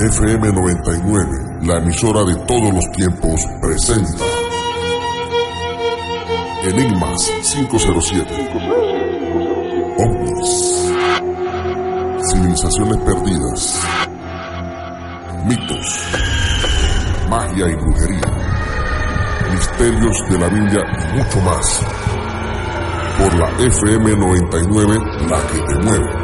FM 99, la emisora de todos los tiempos, presenta Enigmas 507. OVNIs. Civilizaciones perdidas. Mitos. Magia y brujería. Misterios de la Biblia y mucho más. Por la FM 99, la que te mueve.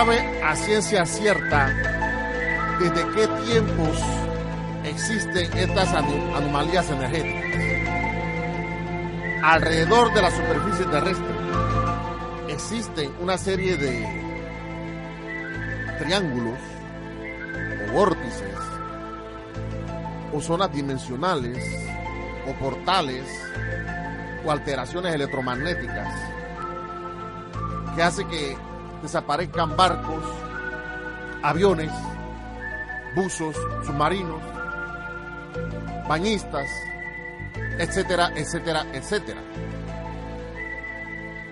A ciencia cierta desde qué tiempos existen estas anomalías energéticas. Alrededor de la superficie terrestre existen una serie de triángulos o vórtices o zonas dimensionales o portales o alteraciones electromagnéticas que hace que desaparezcan barcos, aviones, buzos, submarinos, bañistas, etcétera, etcétera, etcétera.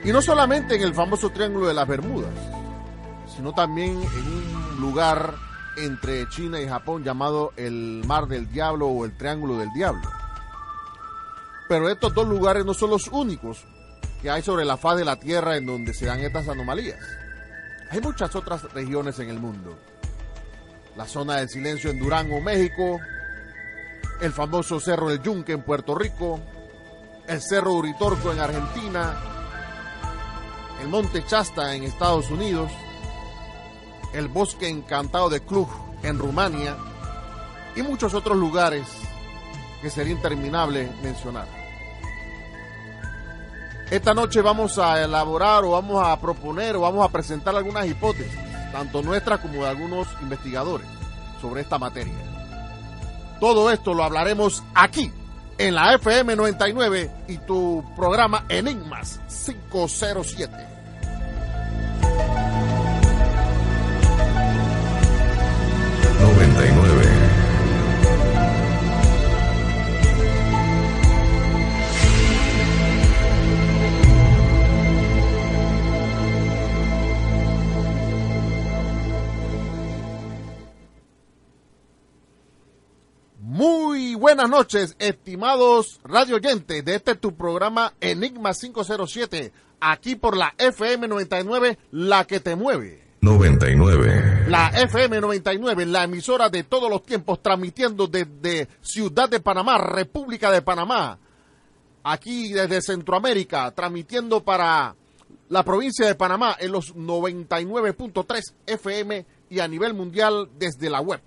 Y no solamente en el famoso Triángulo de las Bermudas, sino también en un lugar entre China y Japón llamado el Mar del Diablo o el Triángulo del Diablo. Pero estos dos lugares no son los únicos que hay sobre la faz de la Tierra en donde se dan estas anomalías. Hay muchas otras regiones en el mundo. La zona del silencio en Durango, México, el famoso Cerro del Yunque en Puerto Rico, el Cerro Uritorco en Argentina, el Monte Chasta en Estados Unidos, el Bosque Encantado de Cluj en Rumania. Y muchos otros lugares que sería interminable mencionar. Esta noche vamos a elaborar o vamos a proponer o vamos a presentar algunas hipótesis, tanto nuestras como de algunos investigadores, sobre esta materia. Todo esto lo hablaremos aquí, en la FM 99 y tu programa Enigmas 507. Buenas noches, estimados radio oyentes de este tu programa Enigma 507, aquí por la FM 99, la que te mueve. 99. La FM 99, la emisora de todos los tiempos, transmitiendo desde Ciudad de Panamá, República de Panamá, aquí desde Centroamérica, transmitiendo para la provincia de Panamá en los 99.3 FM y a nivel mundial desde la web.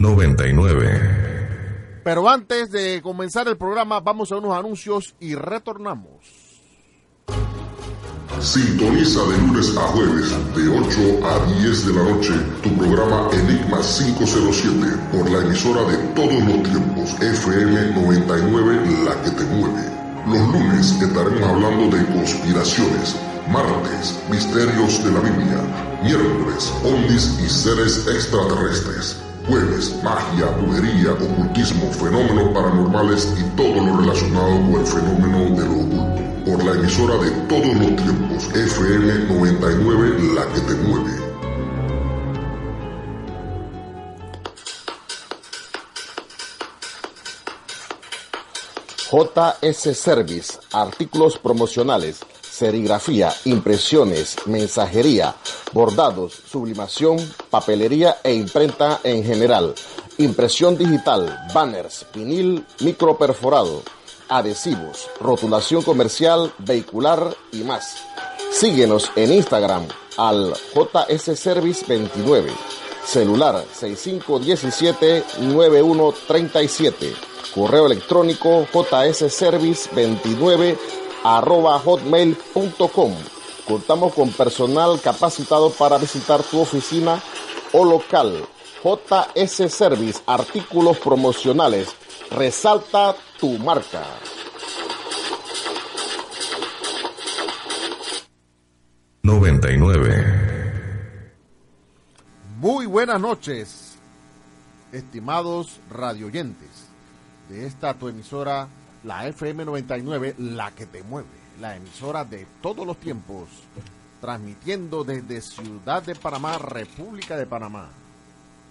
99. Pero antes de comenzar el programa, vamos a unos anuncios y retornamos. Sintoniza de lunes a jueves, de 8 a 10 de la noche, tu programa Enigma 507 por la emisora de todos los tiempos, FM 99, la que te mueve. Los lunes estaremos hablando de conspiraciones, martes, misterios de la Biblia, miércoles, ovnis y seres extraterrestres. Jueves, magia, brujería, ocultismo, fenómenos paranormales y todo lo relacionado con el fenómeno de lo oculto. por la emisora de todos los tiempos, FM 99, la que te mueve. JS Service, artículos promocionales, serigrafía, impresiones, mensajería, bordados, sublimación, papelería e imprenta en general, impresión digital, banners, vinil, microperforado, adhesivos, rotulación comercial, vehicular y más. Síguenos en Instagram al JS Service 29, celular 6517-9137, correo electrónico jsservice29 arroba hotmail.com. Contamos con personal capacitado para visitar tu oficina o local. JS Service, artículos promocionales. Resalta tu marca. Muy buenas noches, estimados radioyentes de esta tu emisora la FM 99, la que te mueve, la emisora de todos los tiempos, transmitiendo desde Ciudad de Panamá, República de Panamá.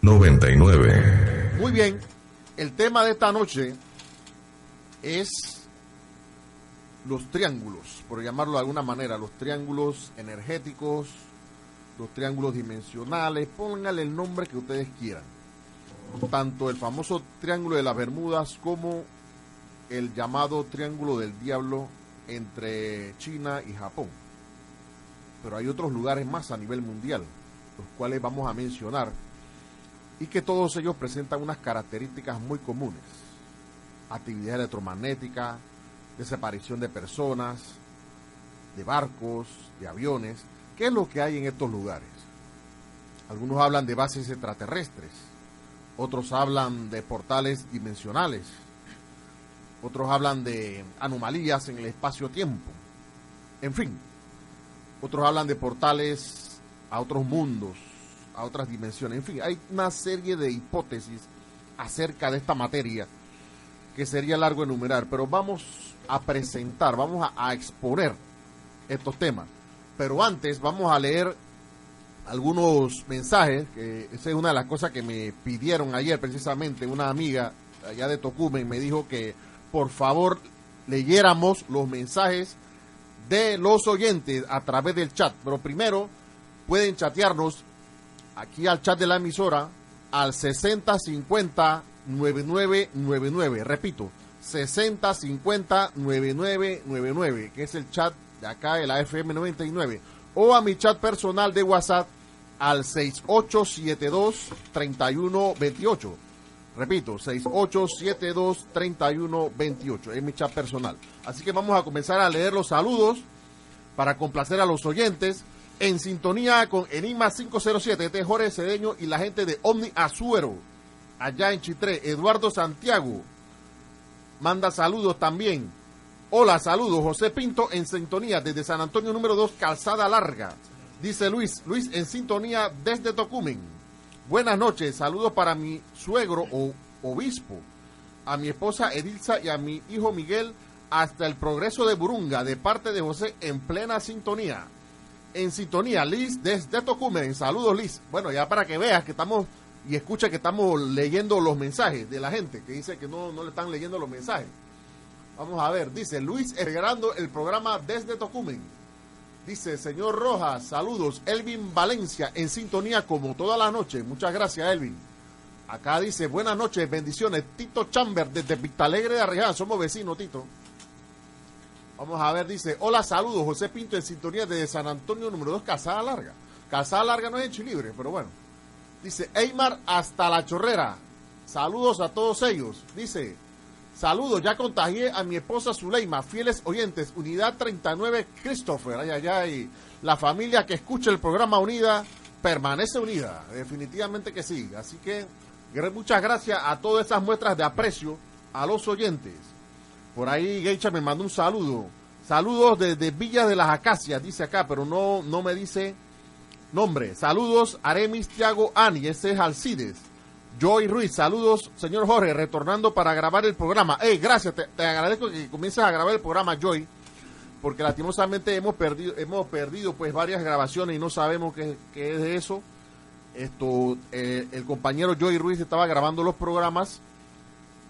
99. Muy bien, el tema de esta noche es los triángulos, por llamarlo de alguna manera, los triángulos energéticos, los triángulos dimensionales, pónganle el nombre que ustedes quieran. Tanto el famoso triángulo de las Bermudas como el llamado Triángulo del Diablo entre China y Japón. Pero hay otros lugares más a nivel mundial, los cuales vamos a mencionar, y que todos ellos presentan unas características muy comunes. Actividad electromagnética, desaparición de personas, de barcos, de aviones. ¿Qué es lo que hay en estos lugares? Algunos hablan de bases extraterrestres, otros hablan de portales dimensionales, otros hablan de anomalías en el espacio-tiempo, en fin, otros hablan de portales a otros mundos, a otras dimensiones, en fin, hay una serie de hipótesis acerca de esta materia que sería largo enumerar, pero vamos a presentar, vamos a, exponer estos temas. Pero antes vamos a leer algunos mensajes, que esa es una de las cosas que me pidieron ayer precisamente, una amiga allá de Tocumen me dijo que por favor leyéramos los mensajes de los oyentes a través del chat. Pero primero pueden chatearnos aquí al chat de la emisora al 6050 9999. Repito, 6050 9999, que es el chat de acá de la FM 99. O a mi chat personal de WhatsApp al 6872 3128. Repito, 68723128 es mi chat personal. Así que vamos a comenzar a leer los saludos para complacer a los oyentes en sintonía con Enigma 507, este Jorge Cedeño y la gente de Omni Azuero, allá en Chitré. Eduardo Santiago manda saludos también. Hola, saludos. José Pinto en sintonía desde San Antonio número 2, Calzada Larga. Dice Luis, Luis en sintonía desde Tocumen. Buenas noches, saludos para mi suegro o obispo, a mi esposa Edilza y a mi hijo Miguel hasta el progreso de Burunga, de parte de José en plena sintonía. En sintonía, Liz desde Tocumen. Saludos, Liz. Bueno, ya para que veas que estamos y escucha que estamos leyendo los mensajes de la gente que dice que no, no le están leyendo los mensajes. Vamos a ver, dice Luis esperando el programa desde Tocumen. Dice, señor Rojas, saludos. Elvin Valencia, en sintonía como toda la noche. Muchas gracias, Elvin. Acá dice, buenas noches, bendiciones. Tito Chamber, desde Alegre de Arreján. Somos vecinos, Tito. Vamos a ver, dice, hola, saludos. José Pinto, en sintonía desde San Antonio, número 2, Casada Larga. Casada Larga no es en Chilibre, pero bueno. Dice, Eymar hasta la chorrera. Saludos a todos ellos. Dice, Saludos, ya contagié a mi esposa Zuleima, fieles oyentes, Unidad 39 Christopher, ay, ay, ay. La familia que escucha el programa Unida permanece unida, definitivamente que sí. Así que muchas gracias a todas esas muestras de aprecio a los oyentes. Por ahí Geisha me mandó un saludo. Saludos desde Villa de las Acacias, dice acá, pero no, no me dice nombre. Saludos, Aremis Tiago Ani, ese es Alcides. Joy Ruiz, saludos, señor Jorge, retornando para grabar el programa. Hey, gracias, te, agradezco que comiences a grabar el programa, Joy. porque lastimosamente hemos perdido, hemos perdido pues varias grabaciones y no sabemos qué, qué es de eso. Esto, eh, el compañero Joey Ruiz estaba grabando los programas,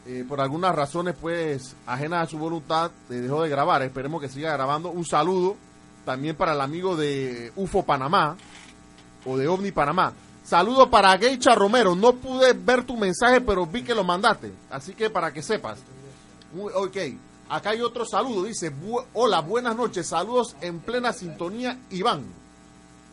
eh, por algunas razones pues ajenas a su voluntad, dejó de grabar, esperemos que siga grabando. Un saludo también para el amigo de UFO Panamá o de OVNI Panamá. Saludo para Geicha Romero, no pude ver tu mensaje, pero vi que lo mandaste, así que para que sepas. Ok, acá hay otro saludo, dice, hola, buenas noches, saludos en plena sintonía, Iván.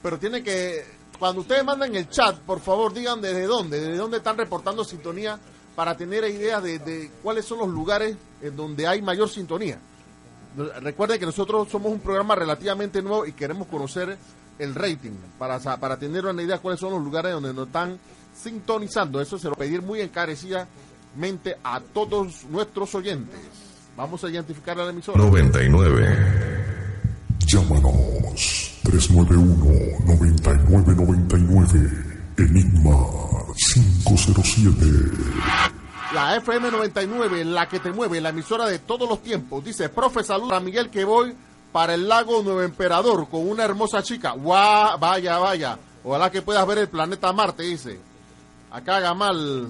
Pero tiene que, cuando ustedes mandan el chat, por favor digan desde dónde, desde dónde están reportando sintonía para tener ideas de, de cuáles son los lugares en donde hay mayor sintonía. Recuerden que nosotros somos un programa relativamente nuevo y queremos conocer el rating para, para tener una idea de cuáles son los lugares donde nos están sintonizando. Eso se lo pedir muy encarecidamente a todos nuestros oyentes. Vamos a identificar a la emisora. 99. Llámanos 391-9999. Enigma 507. La FM 99, la que te mueve, la emisora de todos los tiempos. Dice, profe, salud a Miguel que voy para el lago Nuevo Emperador con una hermosa chica. ¡Guau! Vaya, vaya. Ojalá que puedas ver el planeta Marte, dice. Acá Gamal.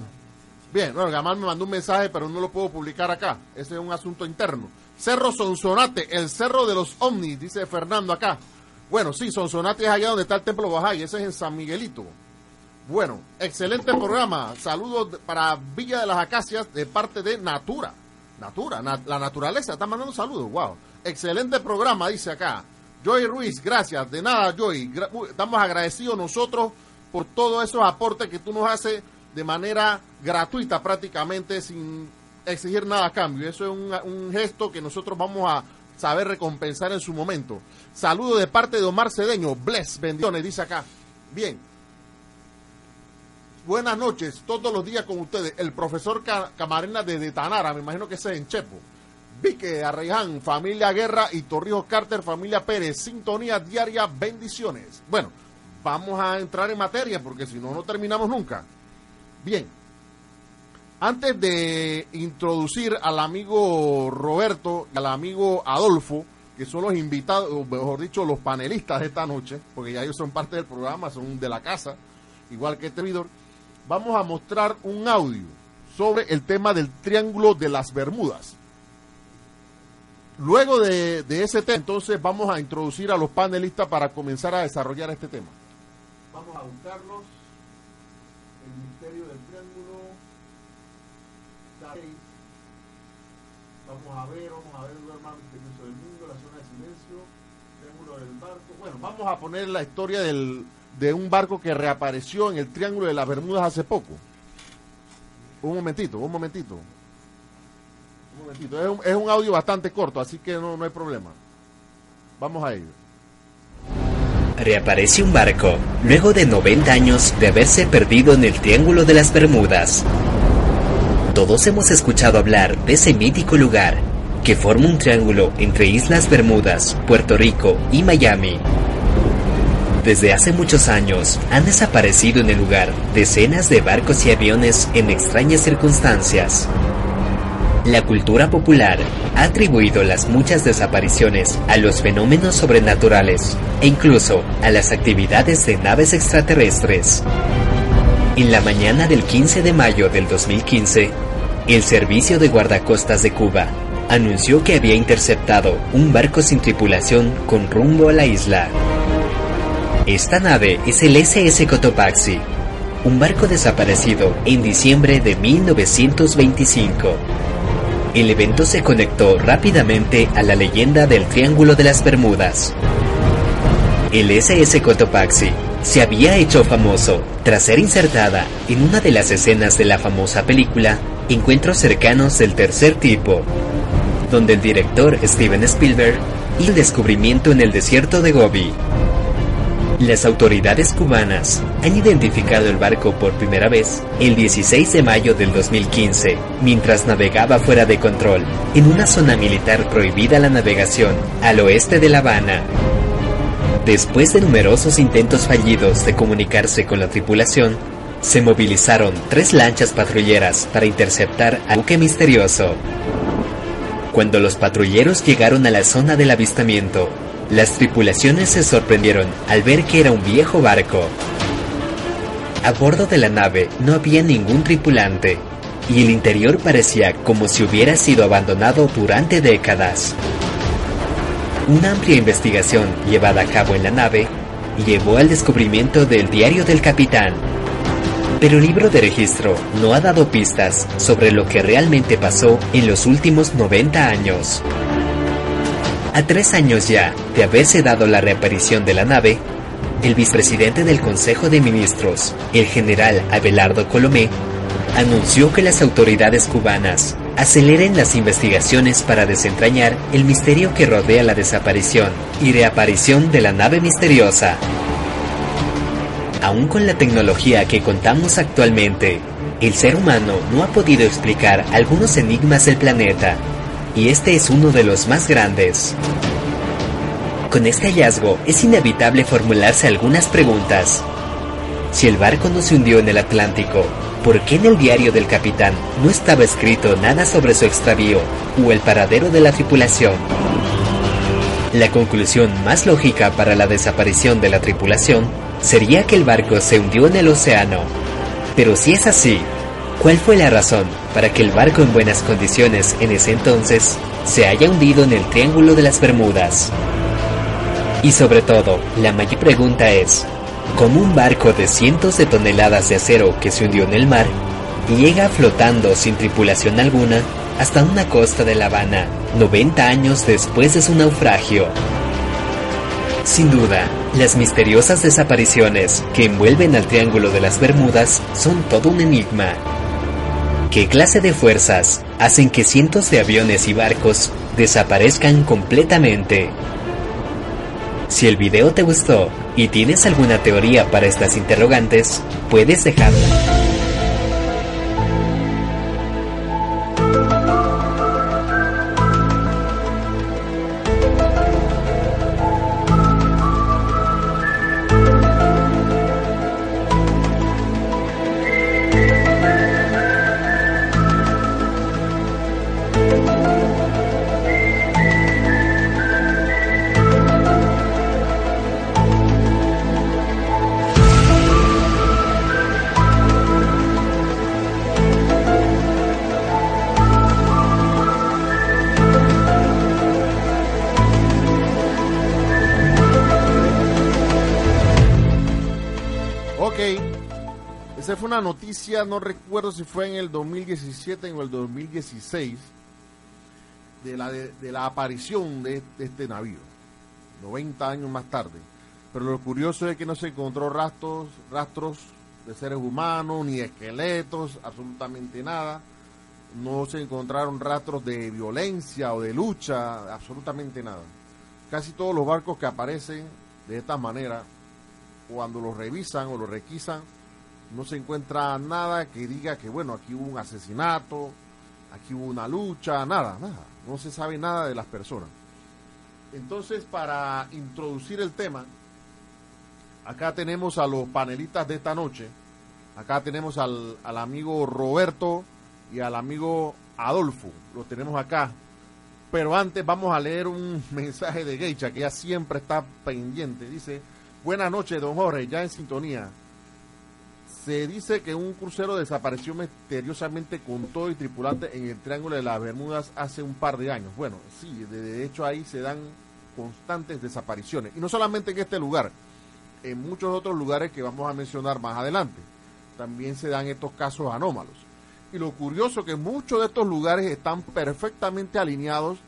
Bien, bueno, Gamal me mandó un mensaje, pero no lo puedo publicar acá. Ese es un asunto interno. Cerro Sonsonate, el cerro de los ovnis, dice Fernando acá. Bueno, sí, Sonsonate es allá donde está el templo Bajay, ese es en San Miguelito. Bueno, excelente programa. Saludos para Villa de las Acacias de parte de Natura. Natura, la naturaleza, está mandando saludos, wow. Excelente programa, dice acá. Joy Ruiz, gracias. De nada, Joy. Estamos agradecidos nosotros por todos esos aportes que tú nos haces de manera gratuita prácticamente, sin exigir nada a cambio. Eso es un, gesto que nosotros vamos a saber recompensar en su momento. Saludo de parte de Omar Cedeño. Bless, bendiciones, dice acá. Bien. Buenas noches, todos los días con ustedes. El profesor Camarena de Tanara, me imagino que es en Chepo. Vique Arreján, familia Guerra y Torrijos Carter, familia Pérez, sintonía diaria, bendiciones. Bueno, vamos a entrar en materia porque si no, no terminamos nunca. Bien, antes de introducir al amigo Roberto y al amigo Adolfo, que son los invitados, o mejor dicho, los panelistas de esta noche, porque ya ellos son parte del programa, son de la casa, igual que este vamos a mostrar un audio sobre el tema del Triángulo de las Bermudas. Luego de, ese tema, entonces vamos a introducir a los panelistas para comenzar a desarrollar este tema. Vamos a buscarlos. El misterio del triángulo. Vamos a ver, vamos a ver lugar más misterioso del mundo, la zona de silencio, triángulo del barco. Bueno, vamos a poner la historia del, de un barco que reapareció en el triángulo de las Bermudas hace poco. Un momentito, un momentito. Es un, audio bastante corto, así que no, no hay problema. Vamos a ello. Reaparece un barco, luego de 90 años de haberse perdido en el Triángulo de las Bermudas. Todos hemos escuchado hablar de ese mítico lugar, que forma un triángulo entre Islas Bermudas, Puerto Rico y Miami. Desde hace muchos años han desaparecido en el lugar decenas de barcos y aviones en extrañas circunstancias. La cultura popular ha atribuido las muchas desapariciones a los fenómenos sobrenaturales e incluso a las actividades de naves extraterrestres. En la mañana del 15 de mayo del 2015, el Servicio de Guardacostas de Cuba anunció que había interceptado un barco sin tripulación con rumbo a la isla. Esta nave es el SS Cotopaxi, un barco desaparecido en diciembre de 1925. El evento se conectó rápidamente a la leyenda del Triángulo de las Bermudas. El SS Cotopaxi se había hecho famoso tras ser insertada en una de las escenas de la famosa película Encuentros cercanos del tercer tipo, donde el director Steven Spielberg hizo el descubrimiento en el desierto de Gobi. Las autoridades cubanas han identificado el barco por primera vez el 16 de mayo del 2015, mientras navegaba fuera de control, en una zona militar prohibida la navegación al oeste de La Habana. Después de numerosos intentos fallidos de comunicarse con la tripulación, se movilizaron tres lanchas patrulleras para interceptar al buque misterioso. Cuando los patrulleros llegaron a la zona del avistamiento, las tripulaciones se sorprendieron al ver que era un viejo barco. A bordo de la nave no había ningún tripulante y el interior parecía como si hubiera sido abandonado durante décadas. Una amplia investigación llevada a cabo en la nave llevó al descubrimiento del diario del capitán. Pero el libro de registro no ha dado pistas sobre lo que realmente pasó en los últimos 90 años. A tres años ya de haberse dado la reaparición de la nave, el vicepresidente del Consejo de Ministros, el general Abelardo Colomé, anunció que las autoridades cubanas aceleren las investigaciones para desentrañar el misterio que rodea la desaparición y reaparición de la nave misteriosa. Aún con la tecnología que contamos actualmente, el ser humano no ha podido explicar algunos enigmas del planeta, y este es uno de los más grandes. Con este hallazgo es inevitable formularse algunas preguntas. Si el barco no se hundió en el Atlántico, ¿por qué en el diario del capitán no estaba escrito nada sobre su extravío o el paradero de la tripulación? La conclusión más lógica para la desaparición de la tripulación sería que el barco se hundió en el océano. Pero si es así, ¿cuál fue la razón para que el barco en buenas condiciones en ese entonces se haya hundido en el Triángulo de las Bermudas? Y sobre todo, la mayor pregunta es, como un barco de cientos de toneladas de acero que se hundió en el mar, llega flotando sin tripulación alguna hasta una costa de La Habana, 90 años después de su naufragio. Sin duda, las misteriosas desapariciones que envuelven al Triángulo de las Bermudas son todo un enigma. ¿Qué clase de fuerzas hacen que cientos de aviones y barcos desaparezcan completamente? Si el video te gustó y tienes alguna teoría para estas interrogantes, puedes dejarla. Una noticia, no recuerdo si fue en el 2017 o el 2016, de la, de, la aparición de, este navío, 90 años más tarde. Pero lo curioso es que no se encontró rastros, rastros de seres humanos, ni esqueletos, absolutamente nada. No se encontraron rastros de violencia o de lucha, absolutamente nada. Casi todos los barcos que aparecen de esta manera, cuando los revisan o los requisan, no se encuentra nada que diga que, bueno, aquí hubo un asesinato, aquí hubo una lucha, nada, nada. No se sabe nada de las personas. Entonces, para introducir el tema, acá tenemos a los panelistas de esta noche. Acá tenemos al, al amigo Roberto y al amigo Adolfo. Los tenemos acá. Pero antes vamos a leer un mensaje de Geisha que ya siempre está pendiente. Dice, buenas noches, don Jorge, ya en sintonía. Se dice que un crucero desapareció misteriosamente con todo y tripulante en el Triángulo de las Bermudas hace un par de años. Bueno, sí, de hecho ahí se dan constantes desapariciones. Y no solamente en este lugar, en muchos otros lugares que vamos a mencionar más adelante. También se dan estos casos anómalos. Y lo curioso es que muchos de estos lugares están perfectamente alineados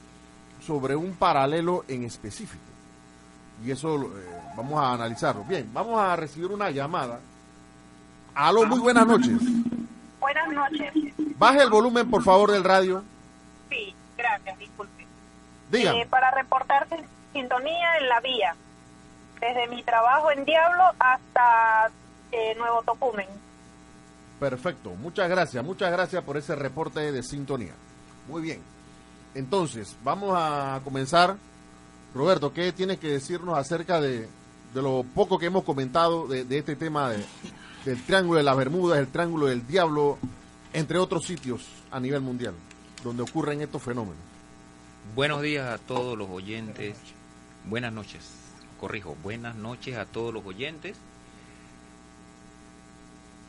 sobre un paralelo en específico. Y eso eh, vamos a analizarlo. Bien, vamos a recibir una llamada Aló, muy buenas noches. Buenas noches. Baje el volumen, por favor, del radio. Sí, gracias, disculpe. Diga. Eh, para reportarte sintonía en la vía, desde mi trabajo en Diablo hasta eh, Nuevo Tocumen. Perfecto, muchas gracias, muchas gracias por ese reporte de sintonía. Muy bien, entonces vamos a comenzar. Roberto, ¿qué tienes que decirnos acerca de, de lo poco que hemos comentado de, de este tema de, del Triángulo de las Bermudas, el Triángulo del Diablo, entre otros sitios a nivel mundial donde ocurren estos fenómenos. Buenos días a todos los oyentes. Buenas noches. Corrijo, buenas noches a todos los oyentes.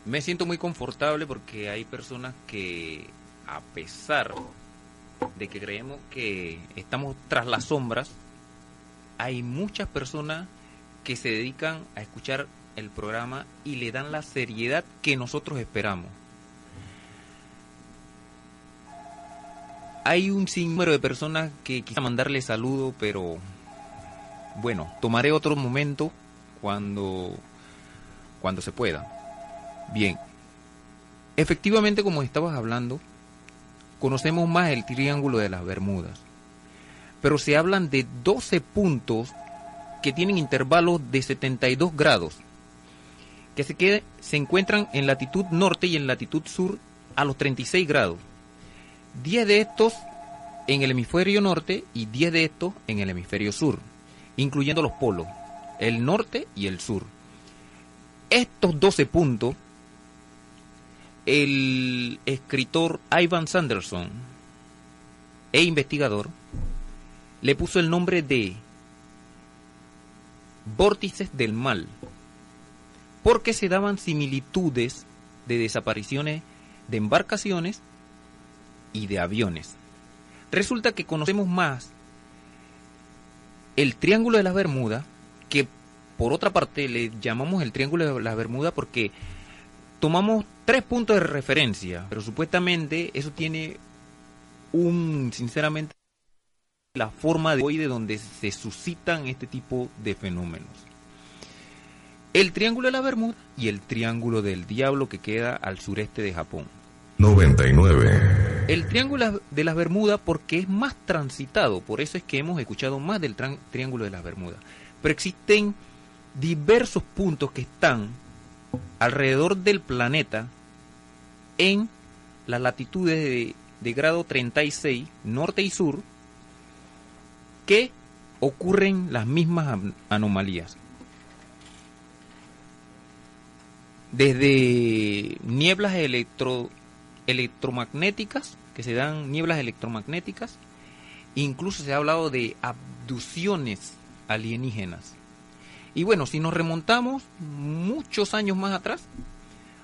Me siento muy confortable porque hay personas que, a pesar de que creemos que estamos tras las sombras, hay muchas personas que se dedican a escuchar el programa y le dan la seriedad que nosotros esperamos. Hay un sinnúmero de personas que quisiera mandarle saludo, pero bueno, tomaré otro momento cuando cuando se pueda. Bien. Efectivamente, como estabas hablando, conocemos más el triángulo de las Bermudas. Pero se hablan de 12 puntos que tienen intervalos de 72 grados, que se, se encuentran en latitud norte y en latitud sur a los 36 grados. 10 de estos en el hemisferio norte y 10 de estos en el hemisferio sur, incluyendo los polos, el norte y el sur. Estos 12 puntos, el escritor Ivan Sanderson e investigador le puso el nombre de vórtices del mal, porque se daban similitudes de desapariciones de embarcaciones y de aviones. Resulta que conocemos más el Triángulo de las Bermudas, que por otra parte le llamamos el Triángulo de las Bermudas porque tomamos tres puntos de referencia, pero supuestamente eso tiene un, sinceramente, la forma de hoy de donde se suscitan este tipo de fenómenos. El Triángulo de la Bermuda y el Triángulo del Diablo que queda al sureste de Japón. 99. El Triángulo de las Bermudas porque es más transitado, por eso es que hemos escuchado más del Triángulo de las Bermudas. Pero existen diversos puntos que están alrededor del planeta en las latitudes de, de grado 36, norte y sur, que ocurren las mismas anomalías. Desde nieblas electro electromagnéticas, que se dan nieblas electromagnéticas, incluso se ha hablado de abducciones alienígenas. Y bueno, si nos remontamos muchos años más atrás,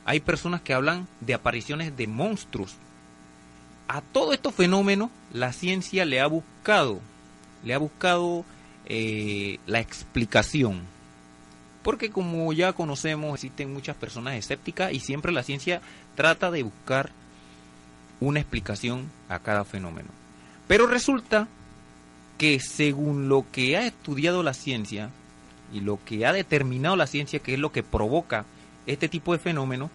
hay personas que hablan de apariciones de monstruos. A todo estos fenómenos la ciencia le ha buscado, le ha buscado eh, la explicación. Porque como ya conocemos, existen muchas personas escépticas y siempre la ciencia trata de buscar una explicación a cada fenómeno. Pero resulta que según lo que ha estudiado la ciencia y lo que ha determinado la ciencia, que es lo que provoca este tipo de fenómeno,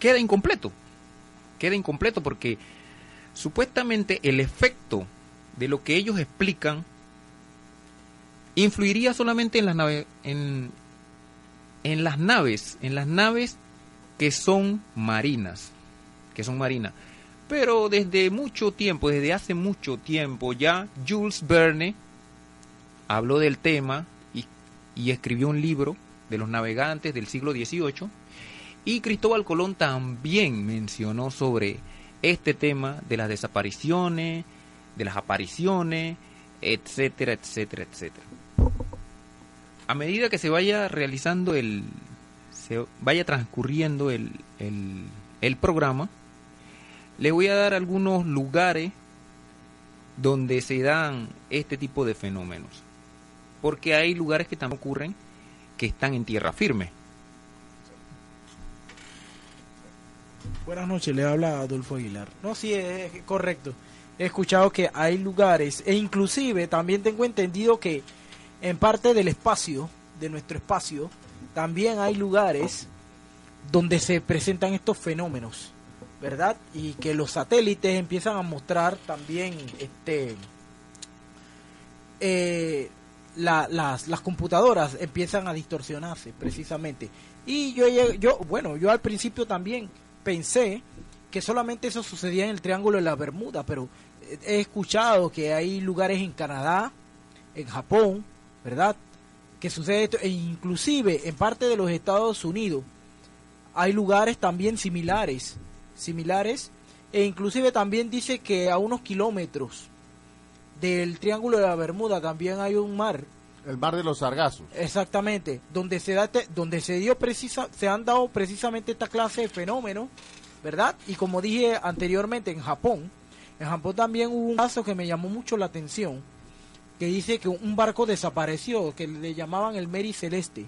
queda incompleto. Queda incompleto porque supuestamente el efecto de lo que ellos explican influiría solamente en las naves en, en las naves, en las naves que son marinas que son marinas. Pero desde mucho tiempo, desde hace mucho tiempo ya, Jules Verne habló del tema y, y escribió un libro de los navegantes del siglo XVIII. Y Cristóbal Colón también mencionó sobre este tema de las desapariciones, de las apariciones, etcétera, etcétera, etcétera. A medida que se vaya realizando el, se vaya transcurriendo el, el, el programa, les voy a dar algunos lugares donde se dan este tipo de fenómenos. Porque hay lugares que también ocurren que están en tierra firme. Buenas noches, le habla Adolfo Aguilar. No, sí, es correcto. He escuchado que hay lugares e inclusive también tengo entendido que en parte del espacio, de nuestro espacio, también hay lugares donde se presentan estos fenómenos. ¿verdad? Y que los satélites empiezan a mostrar también este eh, las, las computadoras empiezan a distorsionarse precisamente. Y yo, yo, bueno, yo al principio también pensé que solamente eso sucedía en el Triángulo de la Bermuda, pero he escuchado que hay lugares en Canadá, en Japón, ¿verdad? Que sucede esto, e inclusive en parte de los Estados Unidos hay lugares también similares similares e inclusive también dice que a unos kilómetros del Triángulo de la Bermuda también hay un mar El mar de los sargazos. Exactamente, donde se da este- donde se dio precisa, se han dado precisamente esta clase de fenómenos, ¿verdad? Y como dije anteriormente en Japón, en Japón también hubo un caso que me llamó mucho la atención, que dice que un barco desapareció, que le llamaban el Mary Celeste.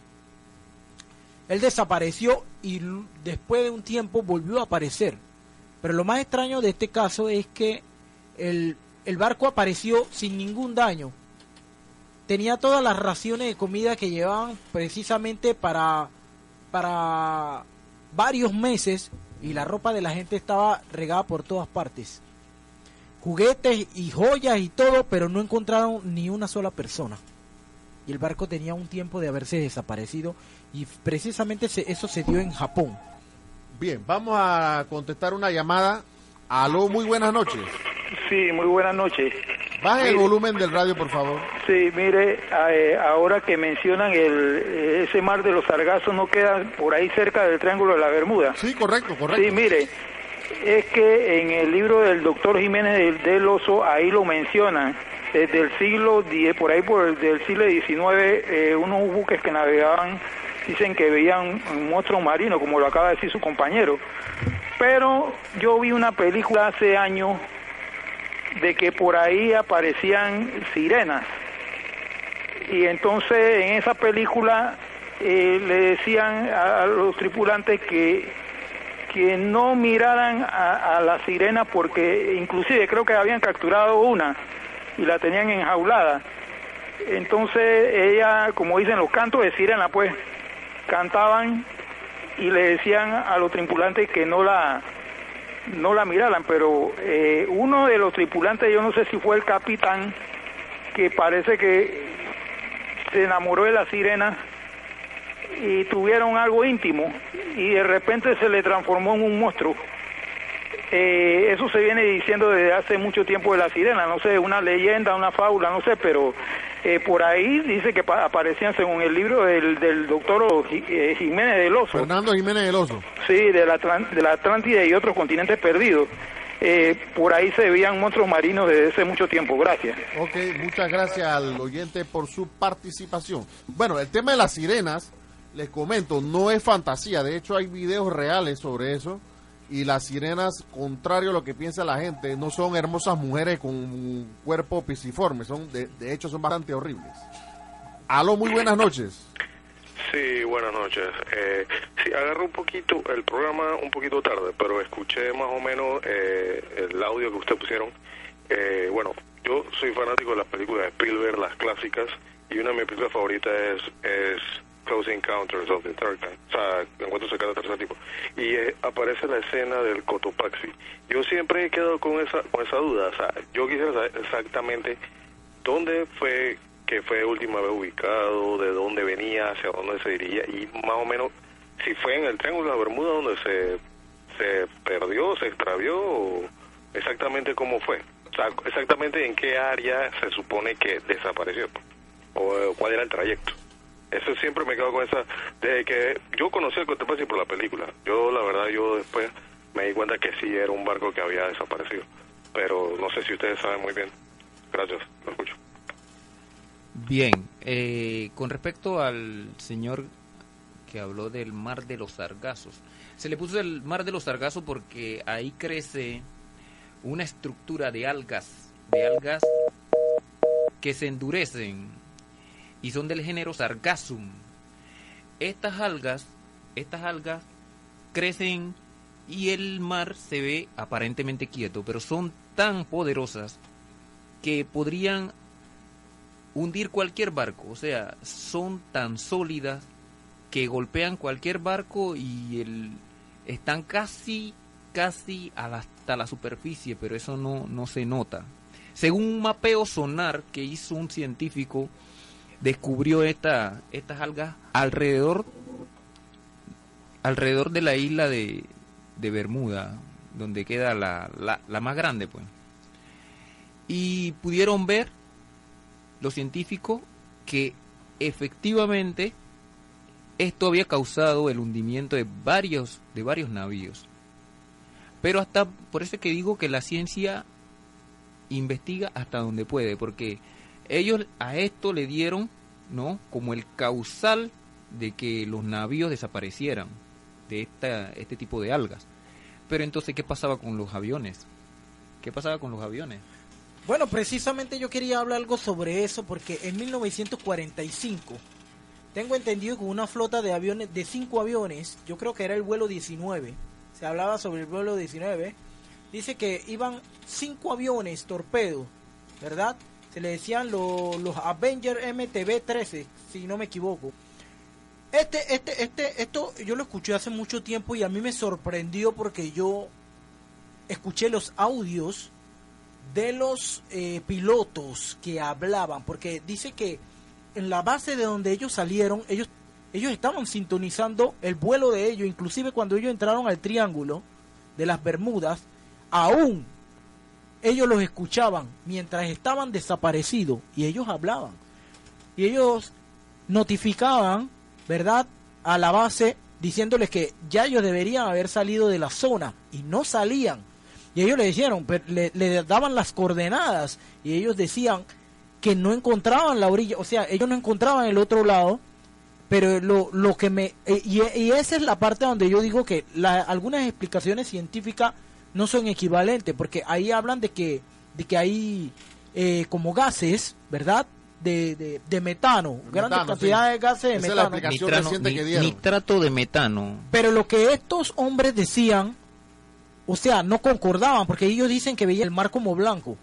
Él desapareció y después de un tiempo volvió a aparecer. Pero lo más extraño de este caso es que el, el barco apareció sin ningún daño, tenía todas las raciones de comida que llevaban precisamente para para varios meses y la ropa de la gente estaba regada por todas partes. Juguetes y joyas y todo, pero no encontraron ni una sola persona. Y el barco tenía un tiempo de haberse desaparecido y precisamente se- eso se dio en Japón. Bien, vamos a contestar una llamada. Aló, muy buenas noches. Sí, muy buenas noches. Baje el Mire. volumen del radio, por favor. Sí, mire, eh, ahora que mencionan el, eh, ese mar de los sargazos, ¿no queda por ahí cerca del Triángulo de la Bermuda? Sí, correcto, correcto. Sí, mire, es que en el libro del doctor Jiménez del, Oso, ahí lo mencionan, desde el siglo X, por ahí por el del siglo XIX, eh, unos buques que navegaban, dicen que veían un monstruo marino, como lo acaba de decir su compañero. Pero yo vi una película hace años de que por ahí aparecían sirenas. Y entonces en esa película eh, le decían a los tripulantes que, que no miraran a, a la sirena porque inclusive creo que habían capturado una y la tenían enjaulada. Entonces ella, como dicen los cantos de sirena, pues cantaban y le decían a los tripulantes que no la no la miraran, pero eh, uno de los tripulantes, yo no sé si fue el capitán, que parece que se enamoró de la sirena y tuvieron algo íntimo y de repente se le transformó en un monstruo. Eh, eso se viene diciendo desde hace mucho tiempo de la sirena, no sé, una leyenda, una fábula, no sé, pero eh, por ahí dice que pa- aparecían según el libro del, del doctor eh, Jiménez del Oso. Fernando Jiménez del Oso. Sí, de la, de la Atlántida y otros continentes perdidos. Eh, por ahí se veían monstruos marinos desde hace mucho tiempo. Gracias. Ok, muchas gracias al oyente por su participación. Bueno, el tema de las sirenas, les comento, no es fantasía. De hecho, hay videos reales sobre eso. Y las sirenas, contrario a lo que piensa la gente, no son hermosas mujeres con un cuerpo pisiforme. Son, de, de hecho, son bastante horribles. Aló, muy buenas noches. Sí, buenas noches. Eh, sí, agarré un poquito el programa un poquito tarde, pero escuché más o menos eh, el audio que usted pusieron. Eh, bueno, yo soy fanático de las películas de Spielberg, las clásicas, y una de mis películas favoritas es, es Close Encounters of the Third Kind, o sea, Encuentros cercanos tercer tipo. Y eh, aparece la escena del Cotopaxi. Yo siempre he quedado con esa, con esa duda, o sea, yo quisiera saber exactamente dónde fue que fue última vez ubicado, de dónde venía, hacia dónde se dirigía y más o menos si fue en el Triángulo de la Bermuda donde se, se perdió, se extravió o exactamente cómo fue. O sea, exactamente en qué área se supone que desapareció o cuál era el trayecto. Eso siempre me quedo con esa... Desde que yo conocí el Cotopaxi por la película, yo la verdad yo después me di cuenta que sí era un barco que había desaparecido. Pero no sé si ustedes saben muy bien. Gracias, lo escucho. Bien, eh, con respecto al señor que habló del mar de los sargazos, se le puso el mar de los sargazos porque ahí crece una estructura de algas, de algas que se endurecen y son del género Sargassum. Estas algas, estas algas crecen y el mar se ve aparentemente quieto, pero son tan poderosas que podrían hundir cualquier barco, o sea, son tan sólidas que golpean cualquier barco y el, están casi, casi hasta la superficie, pero eso no, no se nota. Según un mapeo sonar que hizo un científico, descubrió esta, estas algas alrededor, alrededor de la isla de, Bermuda, donde queda la, la, la más grande, pues. Y pudieron ver los científicos que efectivamente esto había causado el hundimiento de varios de varios navíos. Pero hasta por eso es que digo que la ciencia investiga hasta donde puede, porque ellos a esto le dieron, ¿no? Como el causal de que los navíos desaparecieran de esta, este tipo de algas. Pero entonces, ¿qué pasaba con los aviones? ¿Qué pasaba con los aviones? Bueno, precisamente yo quería hablar algo sobre eso porque en 1945 tengo entendido que una flota de aviones, de cinco aviones, yo creo que era el vuelo 19, se hablaba sobre el vuelo 19, dice que iban cinco aviones torpedo, ¿verdad? Se le decían los Avenger MTB-13, si no me equivoco. Este, este, este, esto yo lo escuché hace mucho tiempo y a mí me sorprendió porque yo escuché los audios de los eh, pilotos que hablaban, porque dice que en la base de donde ellos salieron, ellos, ellos estaban sintonizando el vuelo de ellos, inclusive cuando ellos entraron al triángulo de las Bermudas, aún ellos los escuchaban mientras estaban desaparecidos y ellos hablaban. Y ellos notificaban, ¿verdad?, a la base diciéndoles que ya ellos deberían haber salido de la zona y no salían. Y ellos le dijeron, le, le daban las coordenadas y ellos decían que no encontraban la orilla, o sea, ellos no encontraban el otro lado, pero lo, lo que me... Eh, y, esa es la parte donde yo digo que la, algunas explicaciones científicas no son equivalentes, porque ahí hablan de que, de que hay eh, como gases, ¿verdad? De, de, metano, grandes cantidades de gases de metano. nitrato de metano. Pero lo que estos hombres decían, o sea, no concordaban, porque ellos dicen que veían el mar como blanco.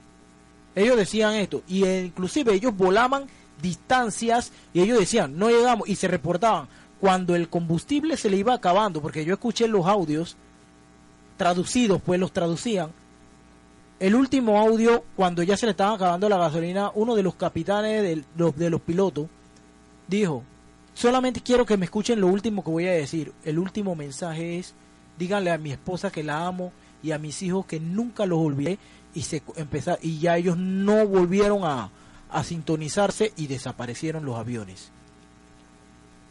Ellos decían esto, y inclusive ellos volaban distancias y ellos decían, no llegamos, y se reportaban cuando el combustible se le iba acabando, porque yo escuché los audios traducidos, pues los traducían. El último audio, cuando ya se le estaba acabando la gasolina, uno de los capitanes de los, de los pilotos dijo, solamente quiero que me escuchen lo último que voy a decir. El último mensaje es, díganle a mi esposa que la amo y a mis hijos que nunca los olvidé y se empezar y ya ellos no volvieron a, a sintonizarse y desaparecieron los aviones.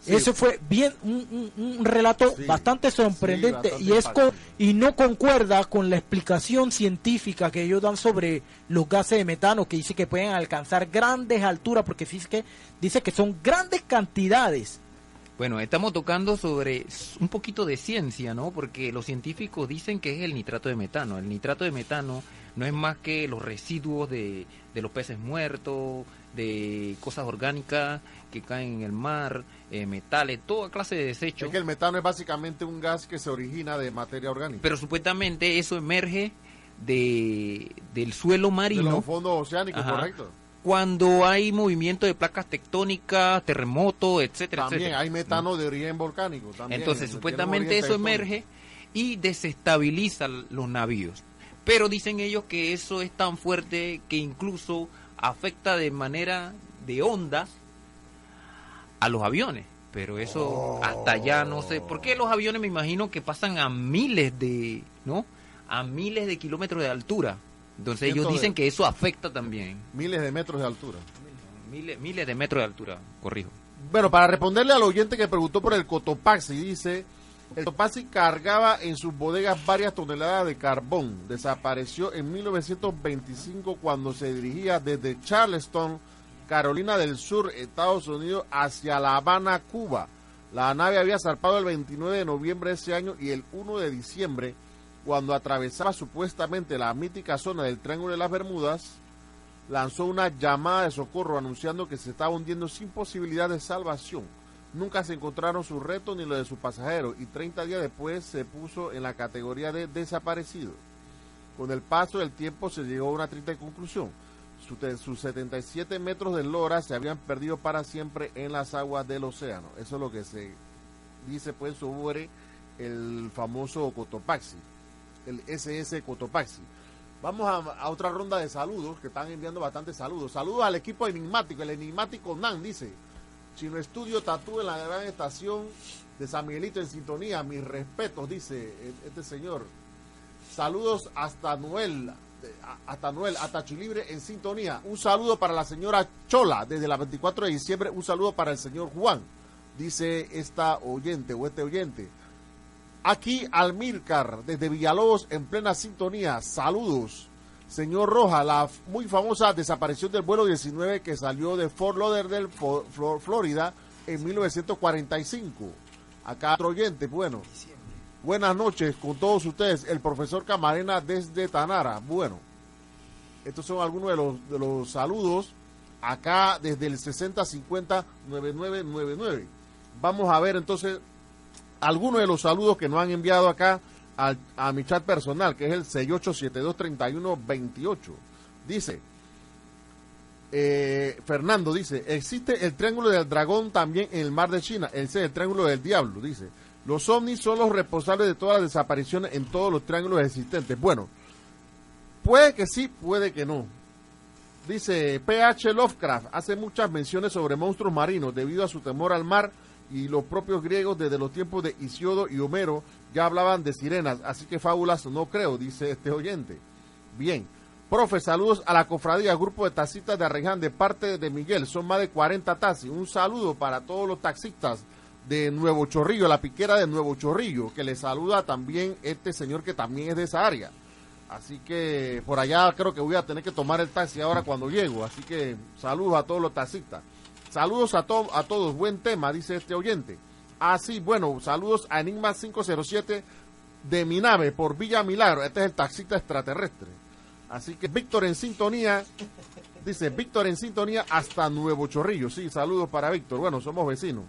Eso fue bien un, un, relato bastante sorprendente y es y no concuerda con la explicación científica que ellos dan sobre los gases de metano que dice que pueden alcanzar grandes alturas porque dice que dice que son grandes cantidades. Bueno, estamos tocando sobre un poquito de ciencia, ¿no? Porque los científicos dicen que es el nitrato de metano. El nitrato de metano no es más que los residuos de, de los peces muertos, de cosas orgánicas que caen en el mar, eh, metales, toda clase de desechos. Es que el metano es básicamente un gas que se origina de materia orgánica. Pero supuestamente eso emerge de, del suelo marino. De los fondos oceánicos, correcto. Cuando hay movimiento de placas tectónicas, terremotos, etcétera, También hay metano de origen volcánico. Entonces, supuestamente eso emerge y desestabiliza los navíos. Pero dicen ellos que eso es tan fuerte que incluso afecta de manera de ondas a los aviones. Pero eso hasta allá no sé. ¿Por qué los aviones me imagino que pasan a miles de, ¿no? A miles de kilómetros de altura. Entonces ellos dicen que eso afecta también. Miles de metros de altura. Miles, miles de metros de altura, corrijo. Bueno, para responderle al oyente que preguntó por el Cotopaxi, dice, el Cotopaxi cargaba en sus bodegas varias toneladas de carbón. Desapareció en 1925 cuando se dirigía desde Charleston, Carolina del Sur, Estados Unidos, hacia La Habana, Cuba. La nave había zarpado el 29 de noviembre de ese año y el 1 de diciembre, cuando atravesaba supuestamente la mítica zona del Triángulo de las Bermudas, lanzó una llamada de socorro anunciando que se estaba hundiendo sin posibilidad de salvación nunca se encontraron sus retos ni los de sus pasajeros y 30 días después se puso en la categoría de desaparecido. Con el paso del tiempo se llegó a una triste conclusión. Sus 77 metros de lora se habían perdido para siempre en las aguas del océano. Eso es lo que se dice pues sobre el famoso Cotopaxi, el SS Cotopaxi. Vamos a, otra ronda de saludos, que están enviando bastantes saludos. Saludos al equipo enigmático, el enigmático Nan, dice. Chino Estudio Tatú en la gran estación de San Miguelito en sintonía. Mis respetos, dice este señor. Saludos hasta Noel, hasta Noel, hasta Chilibre en sintonía. Un saludo para la señora Chola desde la 24 de diciembre. Un saludo para el señor Juan, dice esta oyente o este oyente. Aquí Almircar desde Villalobos en plena sintonía. Saludos. Señor Roja, la muy famosa desaparición del vuelo 19 que salió de Fort Lauderdale, Florida, en 1945. Acá otro oyente, bueno. Buenas noches con todos ustedes, el profesor Camarena desde Tanara. Bueno, estos son algunos de los, de los saludos acá desde el 6050-9999. Vamos a ver entonces algunos de los saludos que nos han enviado acá a, mi chat personal, que es el 68723128. Dice, eh, Fernando dice, existe el triángulo del dragón también en el mar de China, ese es el triángulo del diablo, dice. Los ovnis son los responsables de todas las desapariciones en todos los triángulos existentes. Bueno, puede que sí, puede que no. Dice PH Lovecraft, hace muchas menciones sobre monstruos marinos debido a su temor al mar y los propios griegos desde los tiempos de Isiodo y Homero ya hablaban de sirenas, así que fábulas no creo, dice este oyente. Bien, profe, saludos a la cofradía, grupo de taxistas de Arreján de parte de Miguel, son más de 40 taxis. Un saludo para todos los taxistas de Nuevo Chorrillo, la piquera de Nuevo Chorrillo, que le saluda también este señor que también es de esa área. Así que por allá creo que voy a tener que tomar el taxi ahora cuando llego. Así que saludos a todos los taxistas. Saludos a, a todos. Buen tema, dice este oyente. Ah, sí, bueno, saludos a Enigma 507 de mi nave por Villa Milagro. Este es el taxista extraterrestre. Así que Víctor en sintonía. Dice Víctor en sintonía hasta Nuevo Chorrillo. Sí, saludos para Víctor. Bueno, somos vecinos.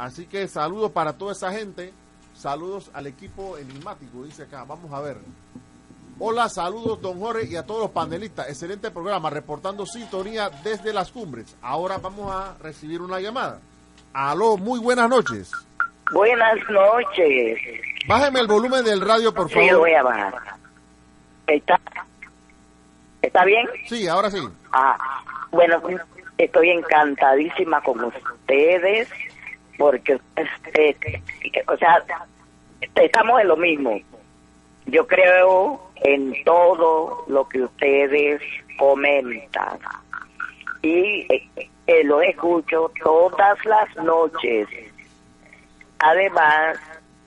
Así que saludos para toda esa gente. Saludos al equipo enigmático, dice acá. Vamos a ver. Hola, saludos don Jorge y a todos los panelistas. Excelente programa, reportando sintonía desde las cumbres. Ahora vamos a recibir una llamada. Aló, muy buenas noches. Buenas noches. Bájeme el volumen del radio, por favor. Sí, voy a bajar. ¿Está, ¿Está bien? Sí, ahora sí. Ah, bueno, estoy encantadísima con ustedes porque, este, o sea, estamos en lo mismo. Yo creo en todo lo que ustedes comentan y eh, eh, lo escucho todas las noches. Además,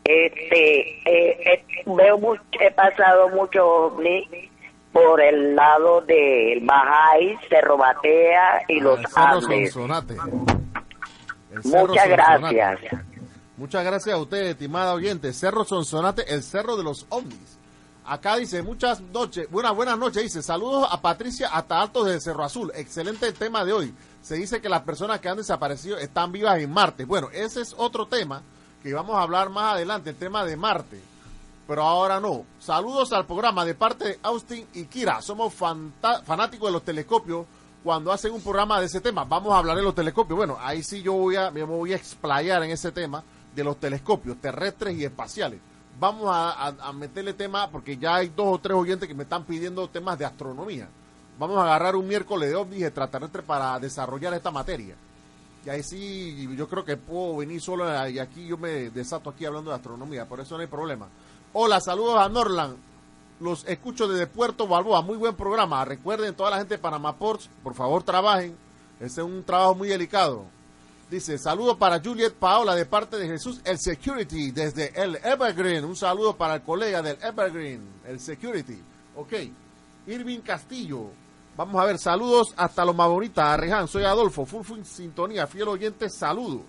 este, eh, veo mucho, he pasado mucho por el lado del Bajay, Cerro Batea y ah, los Andes. Muchas gracias. Muchas gracias a usted, estimada oyente. Cerro Sonsonate, el cerro de los ovnis. Acá dice, muchas noches, buenas, buenas noches, dice, saludos a Patricia hasta Altos de Cerro Azul. Excelente el tema de hoy. Se dice que las personas que han desaparecido están vivas en Marte. Bueno, ese es otro tema que vamos a hablar más adelante, el tema de Marte. Pero ahora no. Saludos al programa de parte de Austin y Kira. Somos fanáticos de los telescopios cuando hacen un programa de ese tema. Vamos a hablar de los telescopios. Bueno, ahí sí yo voy a, me voy a explayar en ese tema de los telescopios terrestres y espaciales vamos a, meterle tema, porque ya hay dos o tres oyentes que me están pidiendo temas de astronomía. Vamos a agarrar un miércoles de ovnis extraterrestres para desarrollar esta materia. Y ahí sí, yo creo que puedo venir solo y aquí yo me desato aquí hablando de astronomía, por eso no hay problema. Hola, saludos a Norland. Los escucho desde Puerto Balboa, muy buen programa. Recuerden, toda la gente de Panamá Ports, por favor trabajen. Ese es un trabajo muy delicado. Dice, saludo para Juliet Paola de parte de Jesús, el Security, desde el Evergreen. Un saludo para el colega del Evergreen, el Security. Ok. Irving Castillo. Vamos a ver, saludos hasta lo más bonita, Arreján. Soy Adolfo, full, full sintonía, fiel oyente, saludos.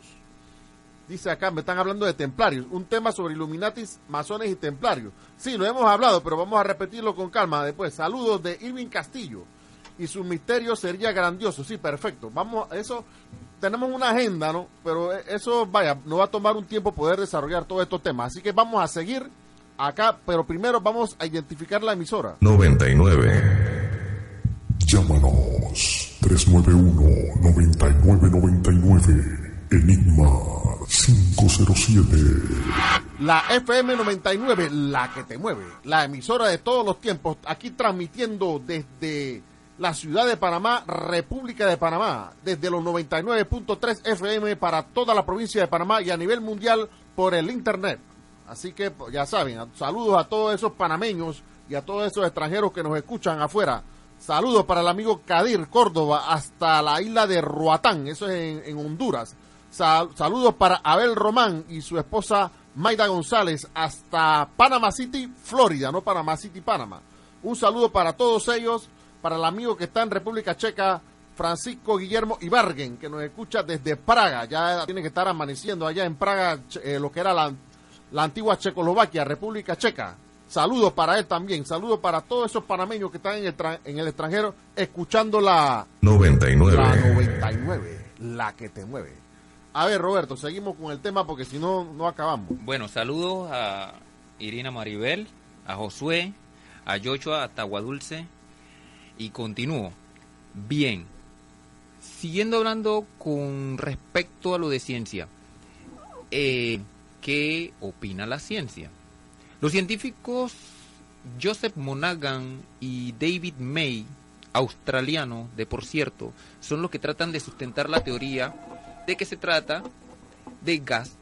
Dice acá, me están hablando de templarios. Un tema sobre Illuminatis, masones y templarios. Sí, lo hemos hablado, pero vamos a repetirlo con calma después. Saludos de Irving Castillo. Y su misterio sería grandioso. Sí, perfecto. Vamos, eso tenemos una agenda, ¿no? Pero eso, vaya, nos va a tomar un tiempo poder desarrollar todos estos temas. Así que vamos a seguir acá, pero primero vamos a identificar la emisora. 99. Llámanos 391-9999. Enigma 507. La FM 99, la que te mueve. La emisora de todos los tiempos. Aquí transmitiendo desde la ciudad de Panamá, República de Panamá, desde los 99.3 FM para toda la provincia de Panamá y a nivel mundial por el Internet. Así que pues, ya saben, saludos a todos esos panameños y a todos esos extranjeros que nos escuchan afuera. Saludos para el amigo Kadir Córdoba hasta la isla de Roatán, eso es en, Honduras. Saludos para Abel Román y su esposa Maida González hasta Panama City, Florida, no Panama City, Panamá. Un saludo para todos ellos, para el amigo que está en República Checa, Francisco Guillermo Ibargen, que nos escucha desde Praga. Ya tiene que estar amaneciendo allá en Praga, eh, lo que era la, la antigua Checoslovaquia, República Checa. Saludos para él también, saludos para todos esos panameños que están en el, en el extranjero escuchando la 99. La 99, la que te mueve. A ver, Roberto, seguimos con el tema porque si no, no acabamos. Bueno, saludos a Irina Maribel, a Josué, a Yochoa, a y continúo. Bien, siguiendo hablando con respecto a lo de ciencia, eh, ¿qué opina la ciencia? Los científicos Joseph Monaghan y David May, australiano de por cierto, son los que tratan de sustentar la teoría de que se trata de gas,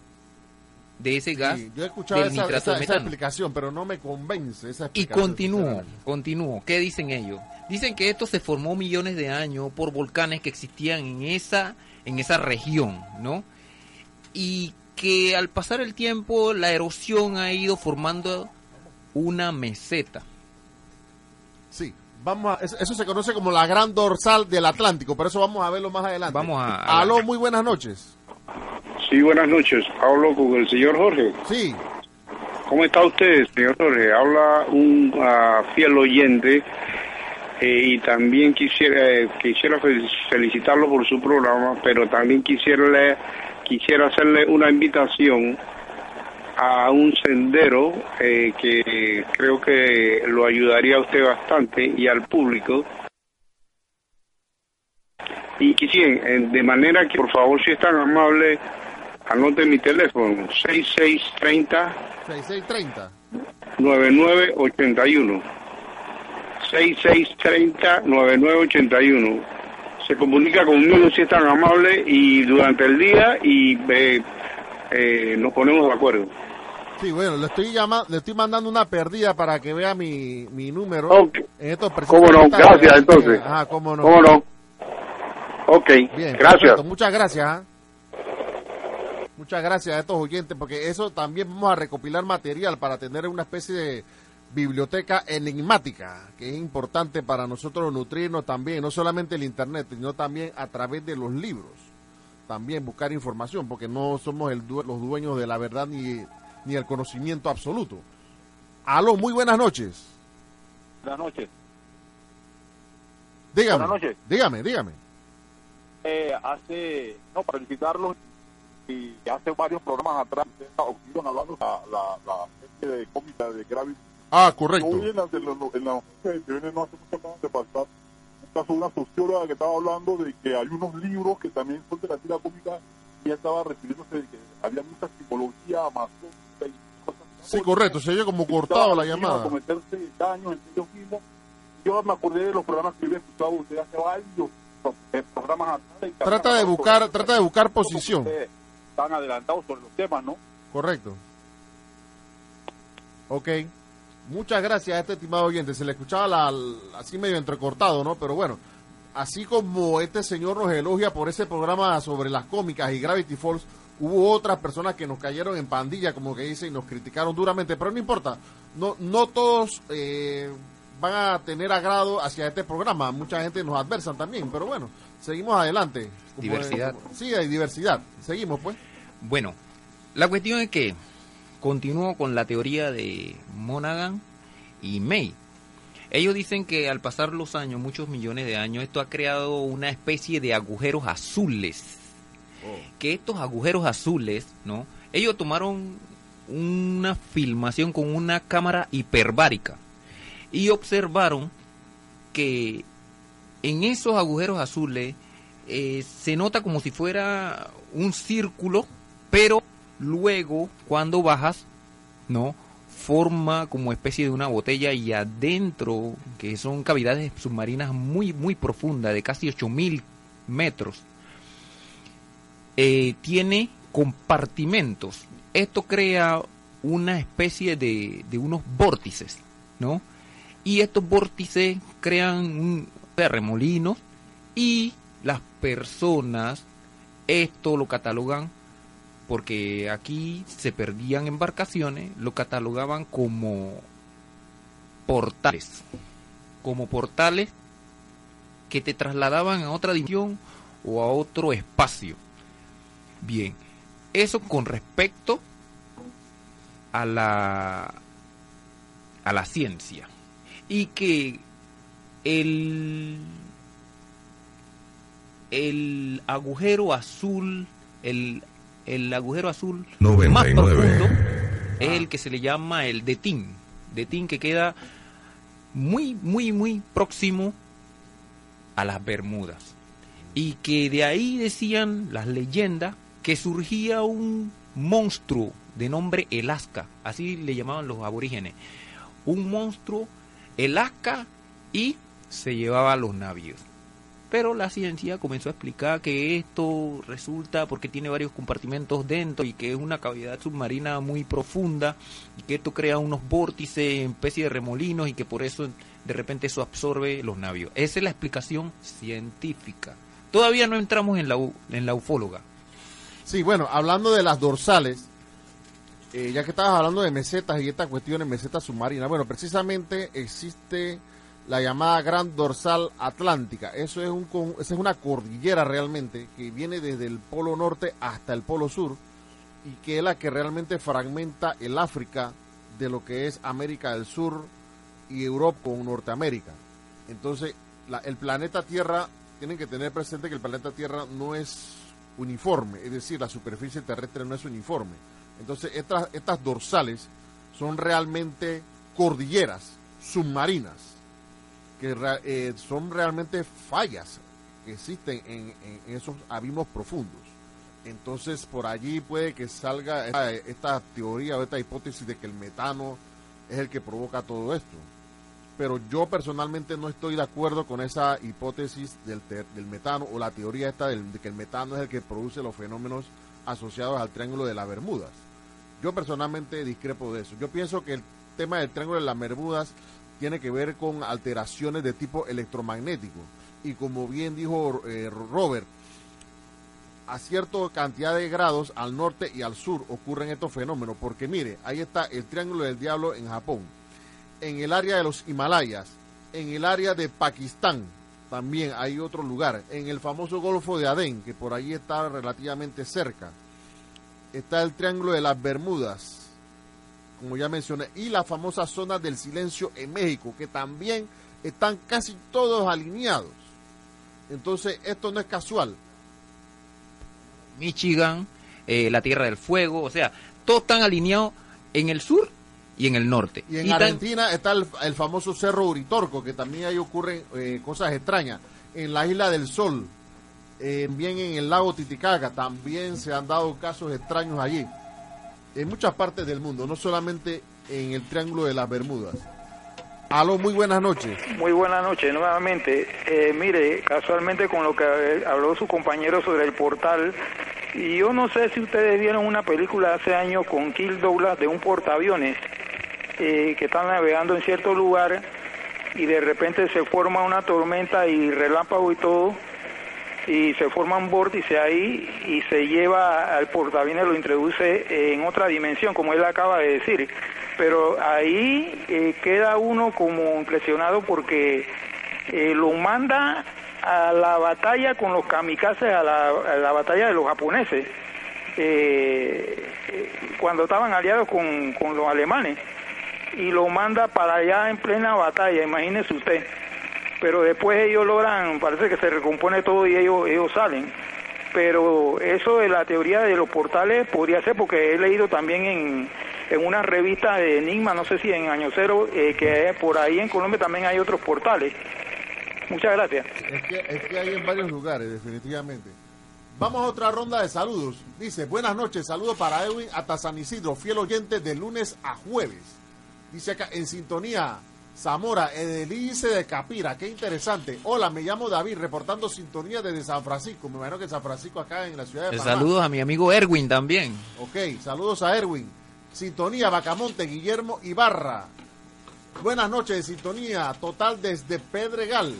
de ese gas. yo he escuchado esa, explicación, pero no me convence esa Y continúo, continúo. ¿Qué dicen ellos? Dicen que esto se formó millones de años por volcanes que existían en esa, en esa región, ¿no? Y que al pasar el tiempo la erosión ha ido formando una meseta. Sí, vamos a, eso se conoce como la gran dorsal del Atlántico, pero eso vamos a verlo más adelante. Vamos a, Aló, muy buenas noches. Sí, buenas noches. Hablo con el señor Jorge. Sí. ¿Cómo está usted, señor Jorge? Habla un uh, fiel oyente eh, y también quisiera eh, quisiera felicitarlo por su programa, pero también quisiera quisiera hacerle una invitación a un sendero eh, que creo que lo ayudaría a usted bastante y al público. Y quisiera, de manera que por favor, si es tan amable, anote mi teléfono, 6630 6630 9981 6630 9981 se comunica conmigo si es tan amable y durante el día y eh, eh, nos ponemos de acuerdo. Sí, bueno, le estoy llamando, le estoy mandando una perdida para que vea mi, mi número. En ¿Cómo no? Gracias, entonces. Ajá, cómo no. ¿Cómo no? Ok, Bien, gracias. Muchas gracias. ¿ah? Muchas gracias a estos oyentes, porque eso también vamos a recopilar material para tener una especie de biblioteca enigmática, que es importante para nosotros nutrirnos también, no solamente el Internet, sino también a través de los libros. También buscar información, porque no somos el los dueños de la verdad ni, ni el conocimiento absoluto. Aló, muy buenas noches. Buenas noches. Dígame. Buenas noches. Dígame, dígame. Eh, hace, no, para felicitarlos, y hace varios programas atrás, hablando la, la, la de cómica de Gravity Ah, correcto. Hoy en la, en la, en la no hace mucho de pasar un caso de una socióloga que estaba hablando de que hay unos libros que también son de la tira cómica y ella estaba refiriéndose de que había mucha simbología amazónica y cosas Sí, correcto, se oye como cortado la llamada. cometerse daños entre ellos mismos. Yo me acordé de los programas que yo he escuchado usted hace varios eh, programas atrás. Trata de buscar, trata de buscar posición. Están adelantados sobre los temas, ¿no? Correcto. Ok. Muchas gracias a este estimado oyente. Se le escuchaba la, así medio entrecortado, ¿no? Pero bueno, así como este señor nos elogia por ese programa sobre las cómicas y Gravity Falls, hubo otras personas que nos cayeron en pandilla, como que dice, y nos criticaron duramente. Pero no importa, no, no todos eh, van a tener agrado hacia este programa. Mucha gente nos adversa también, pero bueno, seguimos adelante. diversidad. sí, hay diversidad. Seguimos, pues. Bueno, la cuestión es que continúo con la teoría de Monaghan y May. Ellos dicen que al pasar los años, muchos millones de años, esto ha creado una especie de agujeros azules. Oh. Que estos agujeros azules, ¿no? Ellos tomaron una filmación con una cámara hiperbárica y observaron que en esos agujeros azules eh, se nota como si fuera un círculo, pero Luego, cuando bajas, ¿no? Forma como especie de una botella y adentro, que son cavidades submarinas muy, muy profundas, de casi 8000 metros, eh, tiene compartimentos. Esto crea una especie de, de unos vórtices, ¿no? Y estos vórtices crean un remolinos y las personas esto lo catalogan porque aquí se perdían embarcaciones, lo catalogaban como portales. como portales que te trasladaban a otra dimensión o a otro espacio. Bien, eso con respecto a la a la ciencia y que el el agujero azul el, el agujero azul más profundo es el que se le llama el de Tin, de Tin que queda muy muy muy próximo a las Bermudas. Y que de ahí decían las leyendas que surgía un monstruo de nombre Alaska, así le llamaban los aborígenes, un monstruo Alaska y se llevaba a los navios. Pero la ciencia comenzó a explicar que esto resulta porque tiene varios compartimentos dentro y que es una cavidad submarina muy profunda y que esto crea unos vórtices especie de remolinos y que por eso de repente eso absorbe los navios. Esa es la explicación científica. Todavía no entramos en la, en la ufóloga. Sí, bueno, hablando de las dorsales, eh, ya que estabas hablando de mesetas y estas cuestiones, mesetas submarinas, bueno, precisamente existe la llamada Gran Dorsal Atlántica. Eso es, un, esa es una cordillera realmente que viene desde el polo norte hasta el polo sur y que es la que realmente fragmenta el África de lo que es América del Sur y Europa con Norteamérica. Entonces, el planeta Tierra, tienen que tener presente que el planeta Tierra no es uniforme, es decir, la superficie terrestre no es uniforme. Entonces, estas, estas dorsales son realmente cordilleras submarinas que eh, son realmente fallas que existen en, esos abismos profundos. Entonces por allí puede que salga esta, teoría o esta hipótesis de que el metano es el que provoca todo esto. Pero yo personalmente no estoy de acuerdo con esa hipótesis del, del metano o la teoría esta de que el metano es el que produce los fenómenos asociados al Triángulo de las Bermudas. Yo personalmente discrepo de eso. Yo pienso que el tema del Triángulo de las Bermudas tiene que ver con alteraciones de tipo electromagnético. Y como bien dijo eh, Robert, a cierta cantidad de grados al norte y al sur ocurren estos fenómenos. Porque mire, ahí está el Triángulo del Diablo en Japón, en el área de los Himalayas, en el área de Pakistán, también hay otro lugar, en el famoso Golfo de Adén, que por ahí está relativamente cerca. Está el Triángulo de las Bermudas, como ya mencioné, y la famosa zona del silencio en México, que también están casi todos alineados. Entonces, esto no es casual. Michigan, eh, la Tierra del Fuego, o sea, todos están alineados en el sur y en el norte. Y en Argentina está el, famoso Cerro Uritorco, que también ahí ocurren eh, cosas extrañas. En la Isla del Sol, eh, bien en el lago Titicaca, también se han dado casos extraños allí en muchas partes del mundo, no solamente en el Triángulo de las Bermudas. Aló, muy buenas noches. Muy buenas noches, nuevamente. Eh, mire, casualmente con lo que habló su compañero sobre el portal, y yo no sé si ustedes vieron una película hace años con Kill Douglas de un portaaviones eh, que están navegando en cierto lugar y de repente se forma una tormenta y relámpago y todo y se forma un vórtice ahí y se lleva al portaaviones, lo introduce en otra dimensión, como él acaba de decir. Pero ahí eh, queda uno como impresionado porque eh, lo manda a la batalla con los kamikazes, a la, batalla de los japoneses, eh, cuando estaban aliados con, con los alemanes, y lo manda para allá en plena batalla, imagínese usted pero después ellos logran, parece que se recompone todo y ellos, ellos salen. Pero eso de la teoría de los portales podría ser porque he leído también en, en una revista de Enigma, no sé si en Año Cero, eh, que por ahí en Colombia también hay otros portales. Muchas gracias. Es que, es que hay en varios lugares, definitivamente. Vamos a otra ronda de saludos. Dice, buenas noches, saludos para Edwin hasta San Isidro, fiel oyente de lunes a jueves. Dice acá, en sintonía, Zamora, Edelice de Capira, qué interesante. Hola, me llamo David, reportando sintonía desde San Francisco. Me imagino que San Francisco acá en la ciudad de Panamá. Saludos a mi amigo Erwin también. Ok, saludos a Erwin. Sintonía Bacamonte, Guillermo Ibarra. Buenas noches, sintonía total desde Pedregal.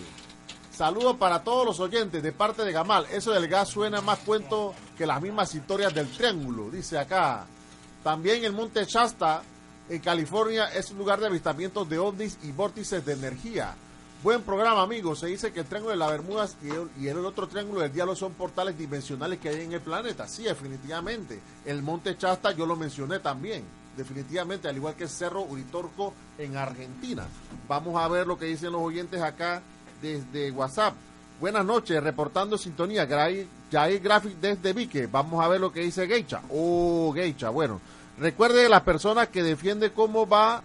Saludos para todos los oyentes de parte de Gamal. Eso del gas suena más cuento que las mismas historias del triángulo, dice acá. También el Monte Shasta en California es un lugar de avistamientos de ovnis y vórtices de energía. Buen programa, amigos. Se dice que el Triángulo de las Bermudas y el, otro Triángulo del Diablo son portales dimensionales que hay en el planeta. Sí, definitivamente. El Monte Chasta yo lo mencioné también. Definitivamente, al igual que el Cerro Uritorco en Argentina. Vamos a ver lo que dicen los oyentes acá desde WhatsApp. Buenas noches, reportando sintonía. Jair Graphic desde Vique. Vamos a ver lo que dice Geicha. Oh, Geicha. Bueno, recuerde las personas que defiende cómo va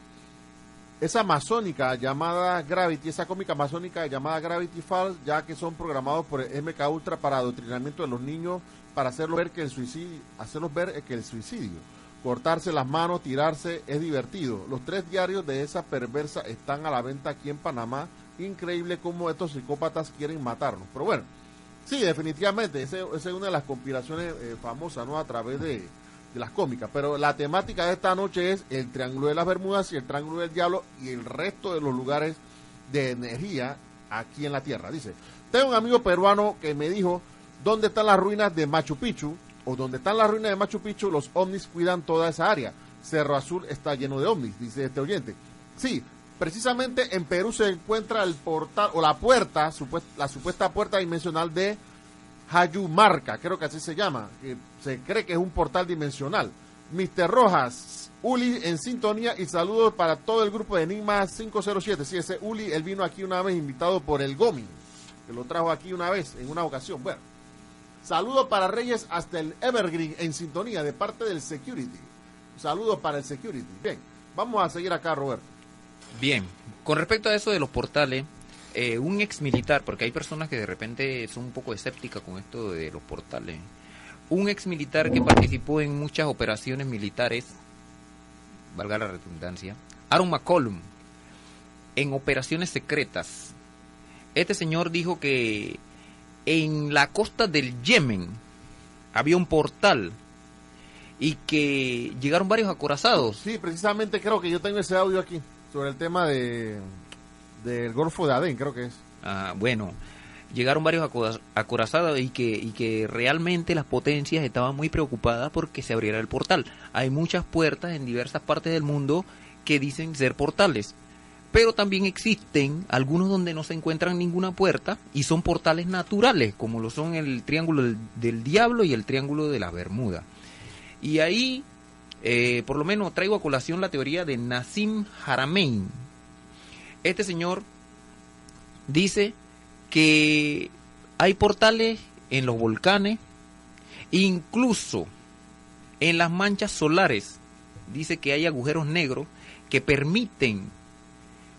esa masónica llamada Gravity, esa cómica masónica llamada Gravity Falls, ya que son programados por el MK Ultra para adoctrinamiento de los niños, para hacerlos ver que el suicidio, hacerlos ver que el suicidio, cortarse las manos, tirarse, es divertido. Los tres diarios de esa perversa están a la venta aquí en Panamá. Increíble cómo estos psicópatas quieren matarnos. Pero bueno, sí, definitivamente, esa es una de las conspiraciones eh, famosas, ¿no? A través de, de las cómicas. Pero la temática de esta noche es el Triángulo de las Bermudas y el Triángulo del Diablo y el resto de los lugares de energía aquí en la Tierra. Dice, tengo un amigo peruano que me dijo, ¿dónde están las ruinas de Machu Picchu? O donde están las ruinas de Machu Picchu, los ovnis cuidan toda esa área. Cerro Azul está lleno de ovnis, dice este oyente. Sí, precisamente en Perú se encuentra el portal o la puerta, la supuesta puerta dimensional de Hayumarca, creo que así se llama, que se cree que es un portal dimensional. Mister Rojas, Uli en sintonía y saludos para todo el grupo de Enigma 507. Sí, ese Uli, él vino aquí una vez invitado por el Gomi, que lo trajo aquí una vez, en una ocasión. Bueno, saludos para Reyes hasta el Evergreen en sintonía de parte del Security. Saludos para el Security. Bien, vamos a seguir acá, Roberto. Bien, con respecto a eso de los portales, eh, un ex militar, porque hay personas que de repente son un poco escépticas con esto de los portales. Un ex militar que participó en muchas operaciones militares, valga la redundancia, Aaron McCollum, en operaciones secretas. Este señor dijo que en la costa del Yemen había un portal y que llegaron varios acorazados. Sí, precisamente creo que yo tengo ese audio aquí sobre el tema de del Golfo de Adén, creo que es. Ah, bueno, llegaron varios acorazados y que, y que realmente las potencias estaban muy preocupadas porque se abriera el portal. Hay muchas puertas en diversas partes del mundo que dicen ser portales. Pero también existen algunos donde no se encuentran ninguna puerta y son portales naturales, como lo son el Triángulo del, Diablo y el Triángulo de la Bermuda. Y ahí, eh, por lo menos, traigo a colación la teoría de Nassim Haramein, este señor dice que hay portales en los volcanes, incluso en las manchas solares. Dice que hay agujeros negros que permiten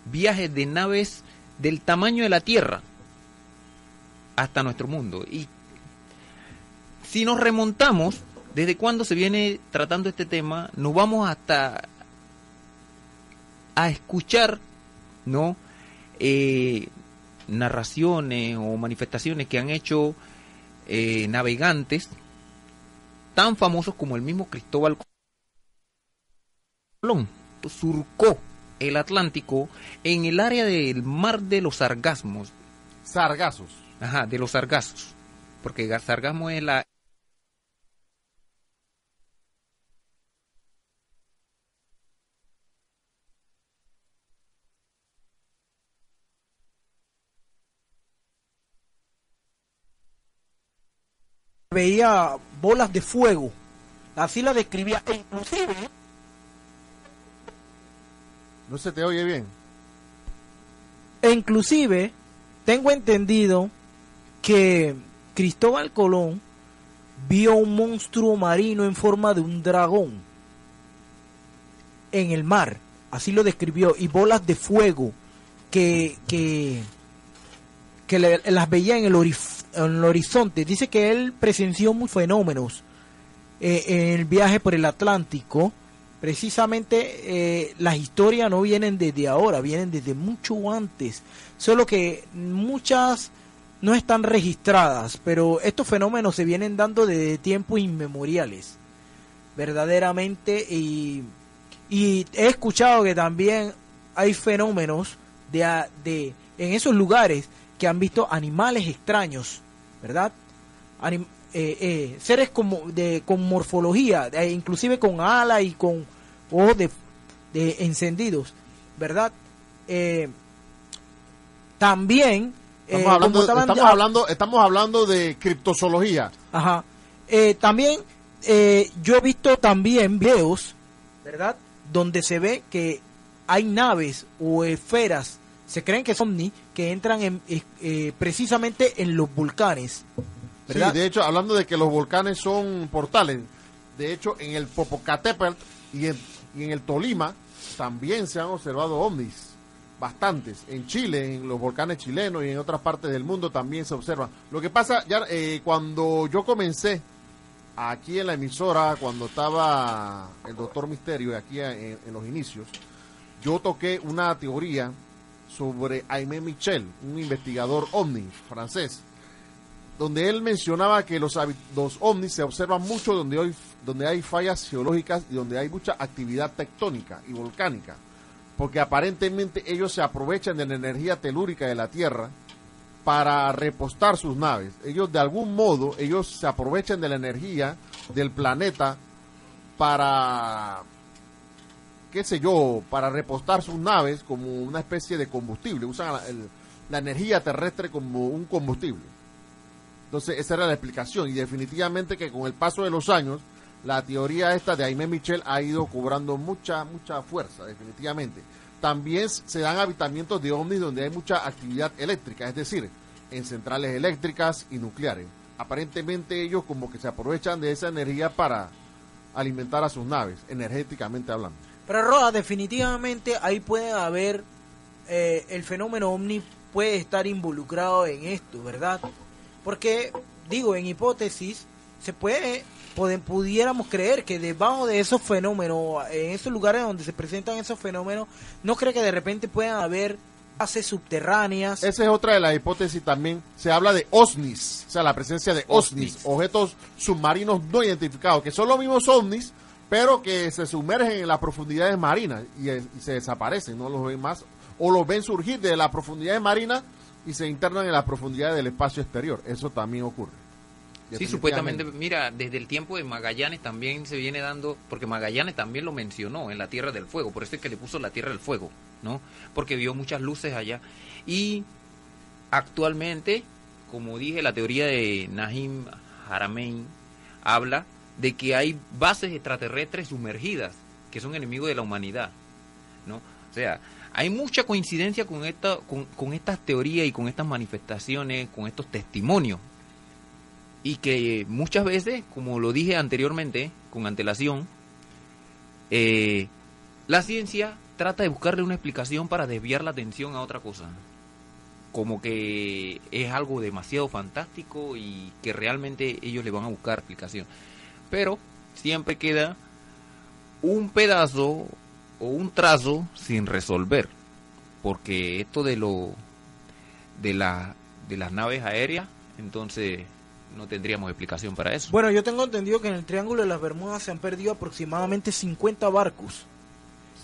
viajes de naves del tamaño de la Tierra hasta nuestro mundo. Y si nos remontamos, desde cuando se viene tratando este tema, nos vamos hasta a escuchar ¿no? Eh, narraciones o manifestaciones que han hecho eh, navegantes tan famosos como el mismo Cristóbal Colón. Surcó el Atlántico en el área del mar de los sargasmos. Sargazos. Ajá, de los sargazos. Porque sargasmo es la veía bolas de fuego. Así la describía. E inclusive... No se te oye bien. E inclusive, tengo entendido que Cristóbal Colón vio un monstruo marino en forma de un dragón en el mar. Así lo describió. Y bolas de fuego que, que, que las veía en el horizonte en el horizonte. Dice que él presenció muchos fenómenos eh, en el viaje por el Atlántico. Precisamente eh, las historias no vienen desde ahora, vienen desde mucho antes. Solo que muchas no están registradas, pero estos fenómenos se vienen dando desde tiempos inmemoriales. Verdaderamente, y, y he escuchado que también hay fenómenos de, de en esos lugares que han visto animales extraños ¿verdad? Eh, eh, seres como de, con morfología, inclusive con ala y con ojos de, encendidos, ¿verdad? Eh, también... Estamos, eh, hablando, como estaban- estamos, hablando, estamos hablando de criptozoología. Ajá. Eh, también yo he visto también videos, ¿verdad? Donde se ve que hay naves o esferas, se creen que son ovni, que entran en, eh, eh, precisamente en los volcanes. ¿verdad? Sí, de hecho, hablando de que los volcanes son portales, de hecho, en el Popocatépetl y en, y en el Tolima también se han observado ovnis, bastantes. En Chile, en los volcanes chilenos y en otras partes del mundo también se observan. Lo que pasa, ya eh, cuando yo comencé aquí en la emisora, cuando estaba el doctor Misterio, aquí en, en los inicios, yo toqué una teoría sobre Aimé Michel, un investigador ovni francés, donde él mencionaba que los, los ovnis se observan mucho donde hay, donde hay fallas geológicas y donde hay mucha actividad tectónica y volcánica, porque aparentemente ellos se aprovechan de la energía telúrica de la Tierra para repostar sus naves. Ellos de algún modo, ellos se aprovechan de la energía del planeta para qué sé yo, para repostar sus naves como una especie de combustible. Usan la, energía terrestre como un combustible. Entonces, esa era la explicación. Y definitivamente que con el paso de los años, la teoría esta de Aimé Michel ha ido cobrando mucha, mucha fuerza, definitivamente. También se dan habitamientos de ovnis donde hay mucha actividad eléctrica, es decir, en centrales eléctricas y nucleares. Aparentemente ellos como que se aprovechan de esa energía para alimentar a sus naves, energéticamente hablando. Pero Roa, definitivamente ahí puede haber, eh, el fenómeno ovni puede estar involucrado en esto, ¿verdad? Porque, digo, en hipótesis, se puede, pudiéramos creer que debajo de esos fenómenos, en esos lugares donde se presentan esos fenómenos, no cree que de repente puedan haber bases subterráneas. Esa es otra de las hipótesis también. Se habla de OSNIs, o sea, la presencia de OSNIs, OSNIs. objetos submarinos no identificados, que son los mismos OVNIs, pero que se sumergen en las profundidades marinas y, eh, y se desaparecen, no los ven más, o los ven surgir de las profundidades marinas y se internan en las profundidades del espacio exterior. Eso también ocurre. Sí, supuestamente, mira, desde el tiempo de Magallanes también se viene dando, porque Magallanes también lo mencionó en la Tierra del Fuego, por eso es que le puso la Tierra del Fuego, ¿no? Porque vio muchas luces allá. Y actualmente, como dije, la teoría de Nahim Haramein habla de que hay bases extraterrestres sumergidas, que son enemigos de la humanidad, ¿no? O sea, hay mucha coincidencia con, esta, con, con estas teorías y con estas manifestaciones, con estos testimonios y que muchas veces, como lo dije anteriormente, con antelación, eh, la ciencia trata de buscarle una explicación para desviar la atención a otra cosa. Como que es algo demasiado fantástico y que realmente ellos le van a buscar explicación. Pero siempre queda un pedazo o un trazo sin resolver. Porque esto de lo de de las naves aéreas, entonces no tendríamos explicación para eso. Bueno, yo tengo entendido que en el Triángulo de las Bermudas se han perdido aproximadamente 50 barcos.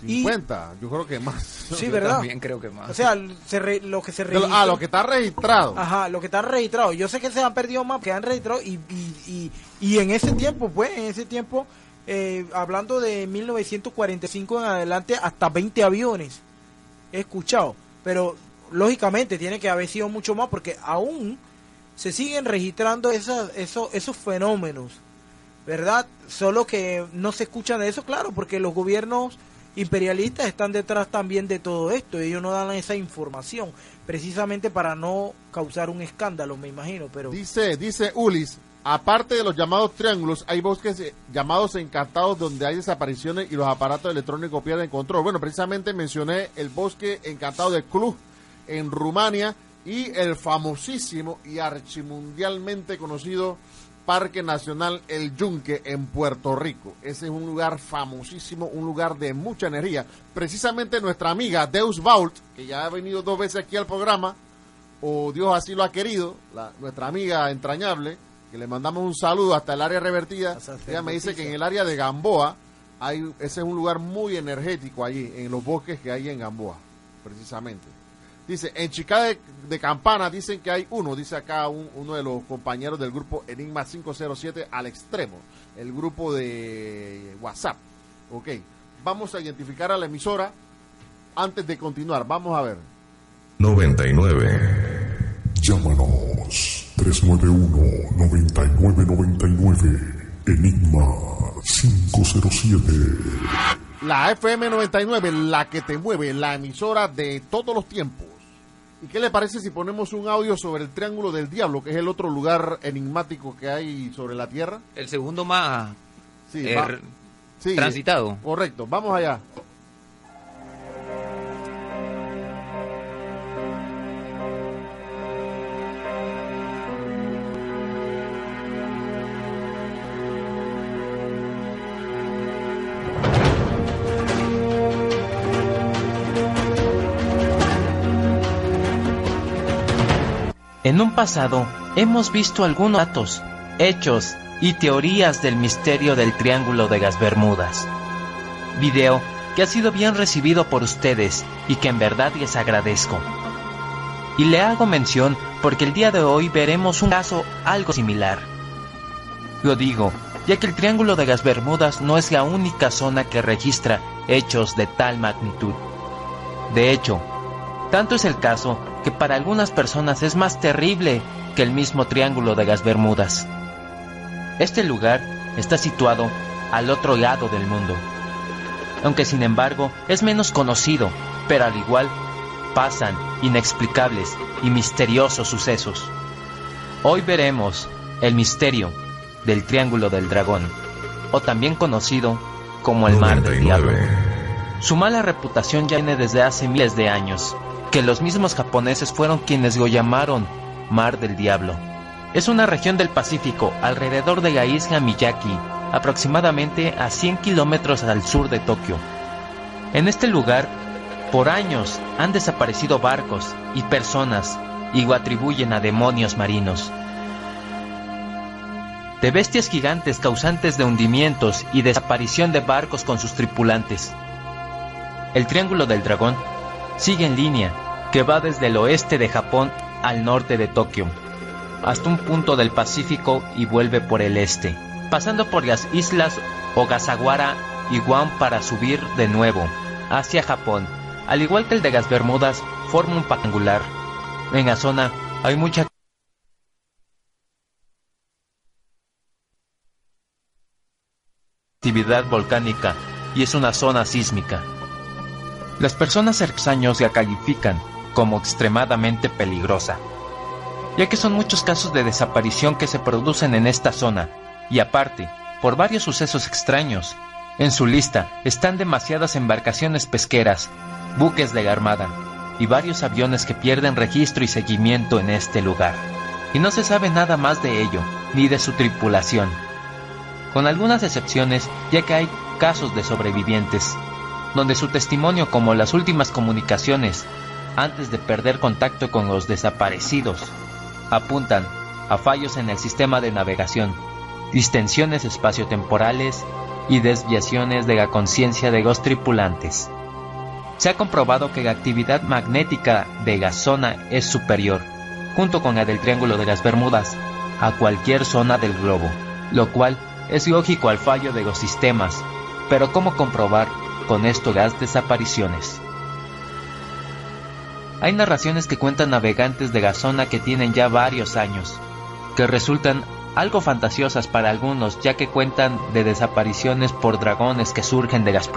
50, yo creo que más. Sí, Yo ¿verdad? también creo que más. O sea, se re- lo que se registra. ah, lo que está registrado. Ajá, lo que está registrado. Yo sé que se han perdido más, que han registrado y, y, y, y en ese tiempo, pues, en ese tiempo, eh, hablando de 1945 en adelante, hasta 20 aviones he escuchado. Pero, lógicamente, tiene que haber sido mucho más porque aún se siguen registrando esas, esos, esos fenómenos, ¿verdad? Solo que no se escuchan de eso, claro, porque los gobiernos imperialistas están detrás también de todo esto. Ellos no dan esa información, precisamente para no causar un escándalo, me imagino. Pero Dice, dice Ulis, aparte de los llamados triángulos, hay bosques eh, llamados encantados donde hay desapariciones y los aparatos electrónicos pierden control. Bueno, precisamente mencioné el bosque encantado de Cluj en Rumania y el famosísimo y archimundialmente conocido Parque Nacional El Yunque en Puerto Rico. Ese es un lugar famosísimo, un lugar de mucha energía. Precisamente nuestra amiga Deus Vault, que ya ha venido dos veces aquí al programa, o Dios así lo ha querido, la- nuestra amiga entrañable, que le mandamos un saludo hasta el área revertida. Ella me dice que en el área de Gamboa, hay, ese es un lugar muy energético allí, en los bosques que hay en Gamboa, precisamente. Dice, en Chicago de, de Campana dicen que hay uno, dice acá un- uno de los compañeros del grupo Enigma 507 al extremo, el grupo de WhatsApp. Ok, vamos a identificar a la emisora antes de continuar, vamos a ver. 99. Llámanos 391-9999. Enigma 507. La FM 99, la que te mueve, la emisora de todos los tiempos. ¿Y qué le parece si ponemos un audio sobre el Triángulo del Diablo, que es el otro lugar enigmático que hay sobre la Tierra? El segundo más Sí, eh, sí, transitado. Correcto, vamos allá. En un pasado hemos visto algunos datos, hechos y teorías del misterio del Triángulo de las Bermudas. Video que ha sido bien recibido por ustedes y que en verdad les agradezco. Y le hago mención porque el día de hoy veremos un caso algo similar. Lo digo, ya que el Triángulo de las Bermudas no es la única zona que registra hechos de tal magnitud. De hecho, tanto es el caso que para algunas personas es más terrible que el mismo Triángulo de las Bermudas. Este lugar está situado al otro lado del mundo, aunque sin embargo es menos conocido, pero al igual pasan inexplicables y misteriosos sucesos. Hoy veremos el misterio del Triángulo del Dragón, o también conocido como el Mar del Diablo. Su mala reputación ya viene desde hace miles de años, que los mismos japoneses fueron quienes lo llamaron Mar del Diablo. Es una región del Pacífico alrededor de la isla Miyaki, aproximadamente a 100 kilómetros al sur de Tokio. En este lugar, por años han desaparecido barcos y personas y lo atribuyen a demonios marinos. De bestias gigantes causantes de hundimientos y desaparición de barcos con sus tripulantes. El Triángulo del Dragón sigue en línea que va desde el oeste de Japón al norte de Tokio, hasta un punto del Pacífico y vuelve por el este, pasando por las islas Ogasawara y Guam para subir de nuevo hacia Japón. Al igual que el de las Bermudas, forma un patangular. En la zona hay mucha actividad volcánica y es una zona sísmica. Las personas cercanas la califican como extremadamente peligrosa, ya que son muchos casos de desaparición que se producen en esta zona, y aparte, por varios sucesos extraños. En su lista están demasiadas embarcaciones pesqueras, buques de la Armada y varios aviones que pierden registro y seguimiento en este lugar. Y no se sabe nada más de ello, ni de su tripulación. Con algunas excepciones, ya que hay casos de sobrevivientes, donde su testimonio como las últimas comunicaciones, antes de perder contacto con los desaparecidos, apuntan a fallos en el sistema de navegación, distensiones espaciotemporales y desviaciones de la conciencia de los tripulantes. Se ha comprobado que la actividad magnética de la zona es superior, junto con la del Triángulo de las Bermudas, a cualquier zona del globo, lo cual es lógico al fallo de los sistemas, pero ¿cómo comprobar con esto las desapariciones? Hay narraciones que cuentan navegantes de la zona que tienen ya varios años, que resultan algo fantasiosas para algunos ya que cuentan de desapariciones por dragones que surgen de las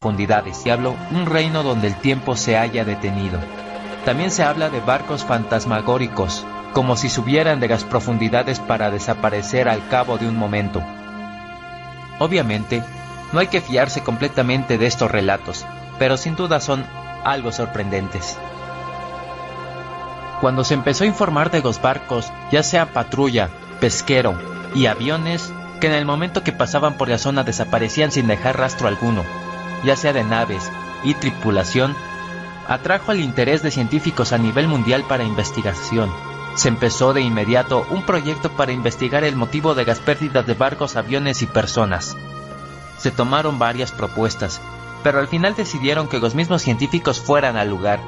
profundidades. Diablo, un reino donde el tiempo se haya detenido. También se habla de barcos fantasmagóricos, como si subieran de las profundidades para desaparecer al cabo de un momento. Obviamente, no hay que fiarse completamente de estos relatos, pero sin duda son algo sorprendentes. Cuando se empezó a informar de los barcos, ya sea patrulla, pesquero y aviones, que en el momento que pasaban por la zona desaparecían sin dejar rastro alguno, ya sea de naves y tripulación, atrajo el interés de científicos a nivel mundial para investigación. Se empezó de inmediato un proyecto para investigar el motivo de las pérdidas de barcos, aviones y personas. Se tomaron varias propuestas, pero al final decidieron que los mismos científicos fueran al lugar.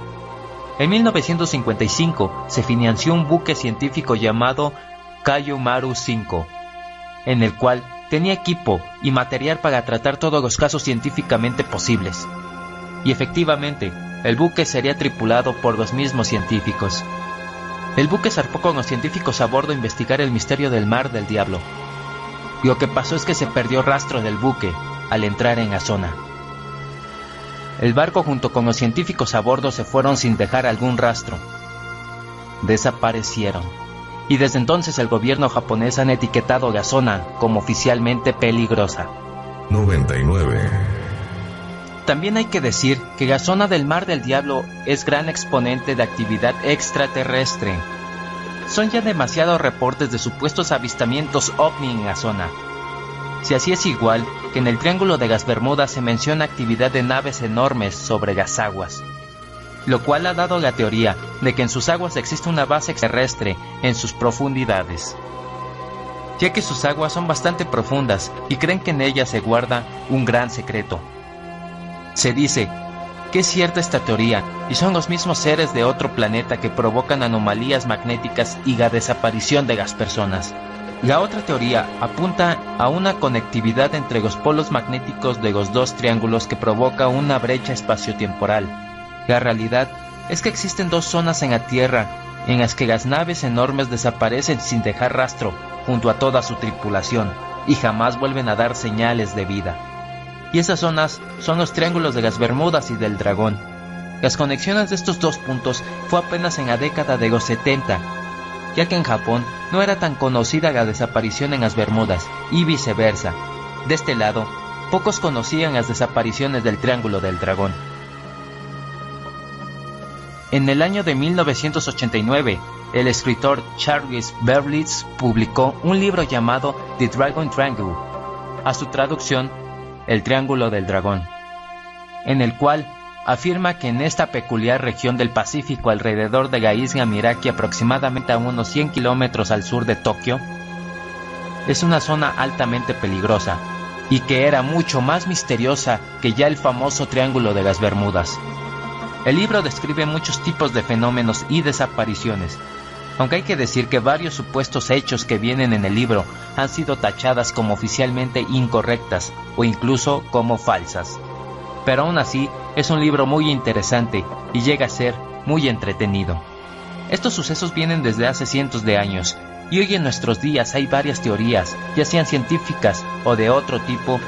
En 1955 se financió un buque científico llamado Maru 5, en el cual tenía equipo y material para tratar todos los casos científicamente posibles. Y efectivamente, el buque sería tripulado por los mismos científicos. El buque zarpó con los científicos a bordo a investigar el misterio del mar del diablo. Lo que pasó es que se perdió rastro del buque al entrar en la zona. El barco junto con los científicos a bordo se fueron sin dejar algún rastro. Desaparecieron. Y desde entonces el gobierno japonés han etiquetado la zona como oficialmente peligrosa. 99. También hay que decir que la zona del Mar del Diablo es gran exponente de actividad extraterrestre. Son ya demasiados reportes de supuestos avistamientos ovni en la zona. Si así es igual que en el Triángulo de las Bermudas se menciona actividad de naves enormes sobre las aguas, lo cual ha dado la teoría de que en sus aguas existe una base terrestre en sus profundidades, ya que sus aguas son bastante profundas y creen que en ellas se guarda un gran secreto. Se dice que es cierta esta teoría y son los mismos seres de otro planeta que provocan anomalías magnéticas y la desaparición de las personas. La otra teoría apunta a una conectividad entre los polos magnéticos de los dos triángulos que provoca una brecha espaciotemporal. La realidad es que existen dos zonas en la Tierra en las que las naves enormes desaparecen sin dejar rastro junto a toda su tripulación y jamás vuelven a dar señales de vida y esas zonas son los triángulos de las Bermudas y del Dragón. Las conexiones de estos dos puntos fue apenas en la década de los 70, ya que en Japón no era tan conocida la desaparición en las Bermudas y viceversa. De este lado, pocos conocían las desapariciones del Triángulo del Dragón. En el año de 1989, el escritor Charles Berlitz publicó un libro llamado The Dragon Triangle. A su traducción el Triángulo del Dragón, en el cual afirma que en esta peculiar región del Pacífico alrededor de la isla Miraki aproximadamente a unos 100 kilómetros al sur de Tokio, es una zona altamente peligrosa y que era mucho más misteriosa que ya el famoso Triángulo de las Bermudas. El libro describe muchos tipos de fenómenos y desapariciones, aunque hay que decir que varios supuestos hechos que vienen en el libro han sido tachadas como oficialmente incorrectas o incluso como falsas. Pero aún así es un libro muy interesante y llega a ser muy entretenido. Estos sucesos vienen desde hace cientos de años y hoy en nuestros días hay varias teorías, ya sean científicas o de otro tipo,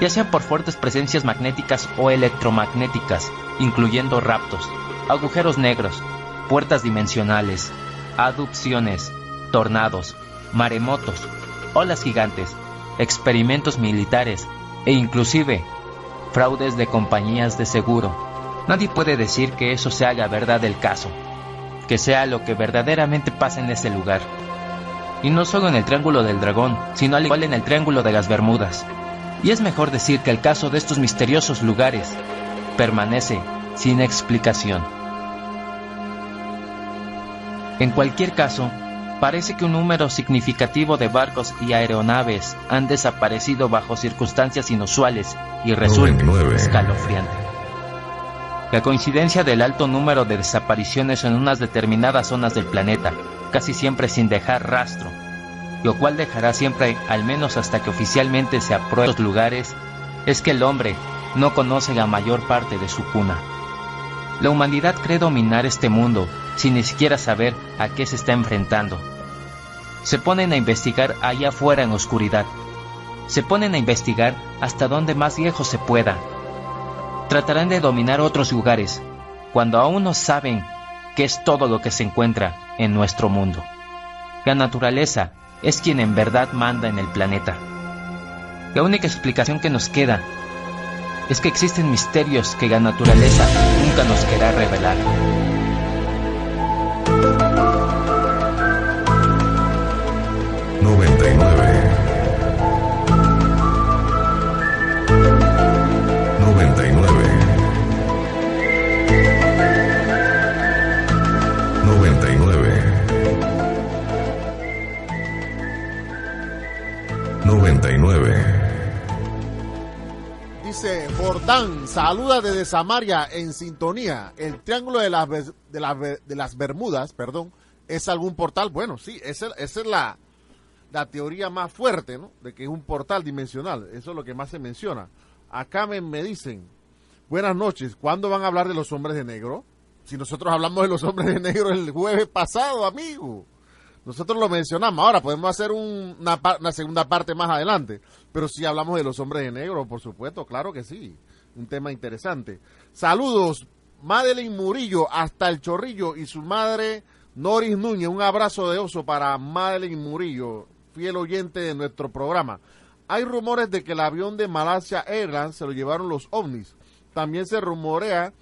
ya sean por fuertes presencias magnéticas o electromagnéticas, incluyendo raptos, agujeros negros, puertas dimensionales, adupciones, tornados, maremotos, olas gigantes, experimentos militares e inclusive fraudes de compañías de seguro. Nadie puede decir que eso sea la verdad del caso, que sea lo que verdaderamente pasa en ese lugar. Y no solo en el Triángulo del Dragón, sino al igual en el Triángulo de las Bermudas. Y es mejor decir que el caso de estos misteriosos lugares permanece sin explicación. En cualquier caso, parece que un número significativo de barcos y aeronaves han desaparecido bajo circunstancias inusuales y resulta escalofriante. La coincidencia del alto número de desapariciones en unas determinadas zonas del planeta, casi siempre sin dejar rastro, lo cual dejará siempre, al menos hasta que oficialmente se aprueben los lugares, es que el hombre no conoce la mayor parte de su cuna. La humanidad cree dominar este mundo sin ni siquiera saber a qué se está enfrentando. Se ponen a investigar allá afuera en oscuridad. Se ponen a investigar hasta donde más lejos se pueda. Tratarán de dominar otros lugares, cuando aún no saben qué es todo lo que se encuentra en nuestro mundo. La naturaleza es quien en verdad manda en el planeta. La única explicación que nos queda es que existen misterios que la naturaleza nunca nos querrá revelar. Dice Jordán, saluda desde Samaria en sintonía. El triángulo de las, Bermudas, perdón, es algún portal. Bueno, sí, esa, esa es la, teoría más fuerte, ¿no? De que es un portal dimensional. Eso es lo que más se menciona. Acá me dicen, buenas noches, ¿cuándo van a hablar de los hombres de negro? Si nosotros hablamos de los hombres de negro el jueves pasado, amigo. Nosotros lo mencionamos. Ahora podemos hacer un- una, una segunda parte más adelante. Pero si hablamos de los hombres de negro, por supuesto, claro que sí. Un tema interesante. Saludos, Madeline Murillo, hasta el Chorrillo y su madre Noris Núñez. Un abrazo de oso para Madeline Murillo, fiel oyente de nuestro programa. Hay rumores de que el avión de Malasia Airlines se lo llevaron los ovnis. También se rumorea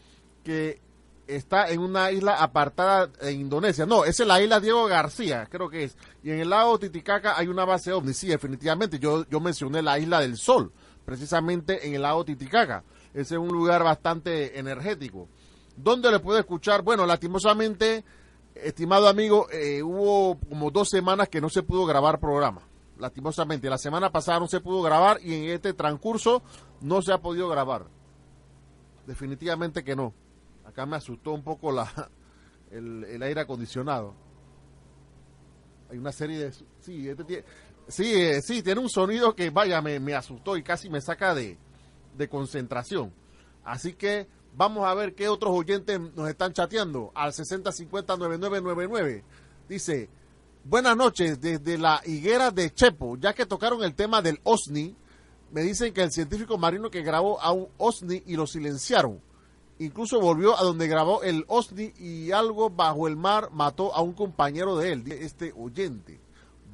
que está en una isla apartada en Indonesia. No, esa es la isla Diego García, creo que es. Y en el lago Titicaca hay una base ovni. Sí, definitivamente. Yo, yo mencioné la isla del Sol, precisamente en el lago Titicaca. Ese es un lugar bastante energético. ¿Dónde le puedo escuchar? Bueno, lastimosamente, estimado amigo, eh, hubo como dos semanas que no se pudo grabar programa. Lastimosamente, la semana pasada no se pudo grabar y en este transcurso no se ha podido grabar. Definitivamente que no. Acá me asustó un poco la, el, aire acondicionado. Hay una serie de... Sí, este tie- sí, eh, sí, tiene un sonido que, vaya, me, me asustó y casi me saca de, de concentración. Así que vamos a ver qué otros oyentes nos están chateando al 6050-9999. Dice, buenas noches, desde la higuera de Chepo, ya que tocaron el tema del OSNI, me dicen que el científico marino que grabó a un OSNI y lo silenciaron. Incluso volvió a donde grabó el OSNI y algo bajo el mar mató a un compañero de él, este oyente.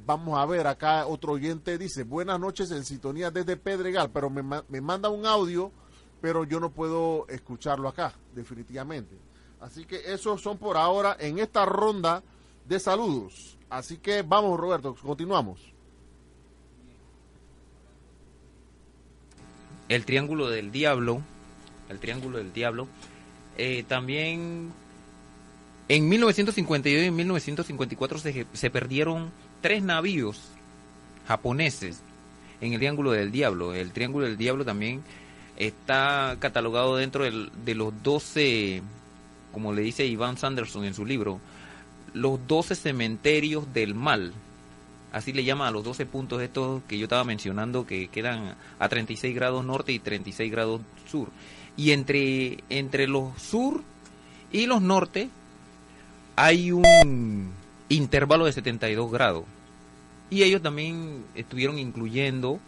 Vamos a ver, acá otro oyente dice, buenas noches en sintonía desde Pedregal, pero me, me manda un audio, pero yo no puedo escucharlo acá, definitivamente. Así que esos son por ahora en esta ronda de saludos. Así que vamos, Roberto, continuamos. el Triángulo del Diablo, el Triángulo del Diablo, eh, también en 1952 y en 1954 se, se perdieron tres navíos japoneses en el Triángulo del Diablo. El Triángulo del Diablo también está catalogado dentro de los 12, como le dice Ivan Sanderson en su libro, los 12 cementerios del mal así le llaman a los 12 puntos estos que yo estaba mencionando que quedan a 36 grados norte y 36 grados sur. Y entre, entre los sur y los norte hay un intervalo de 72 grados. Y ellos también estuvieron incluyendo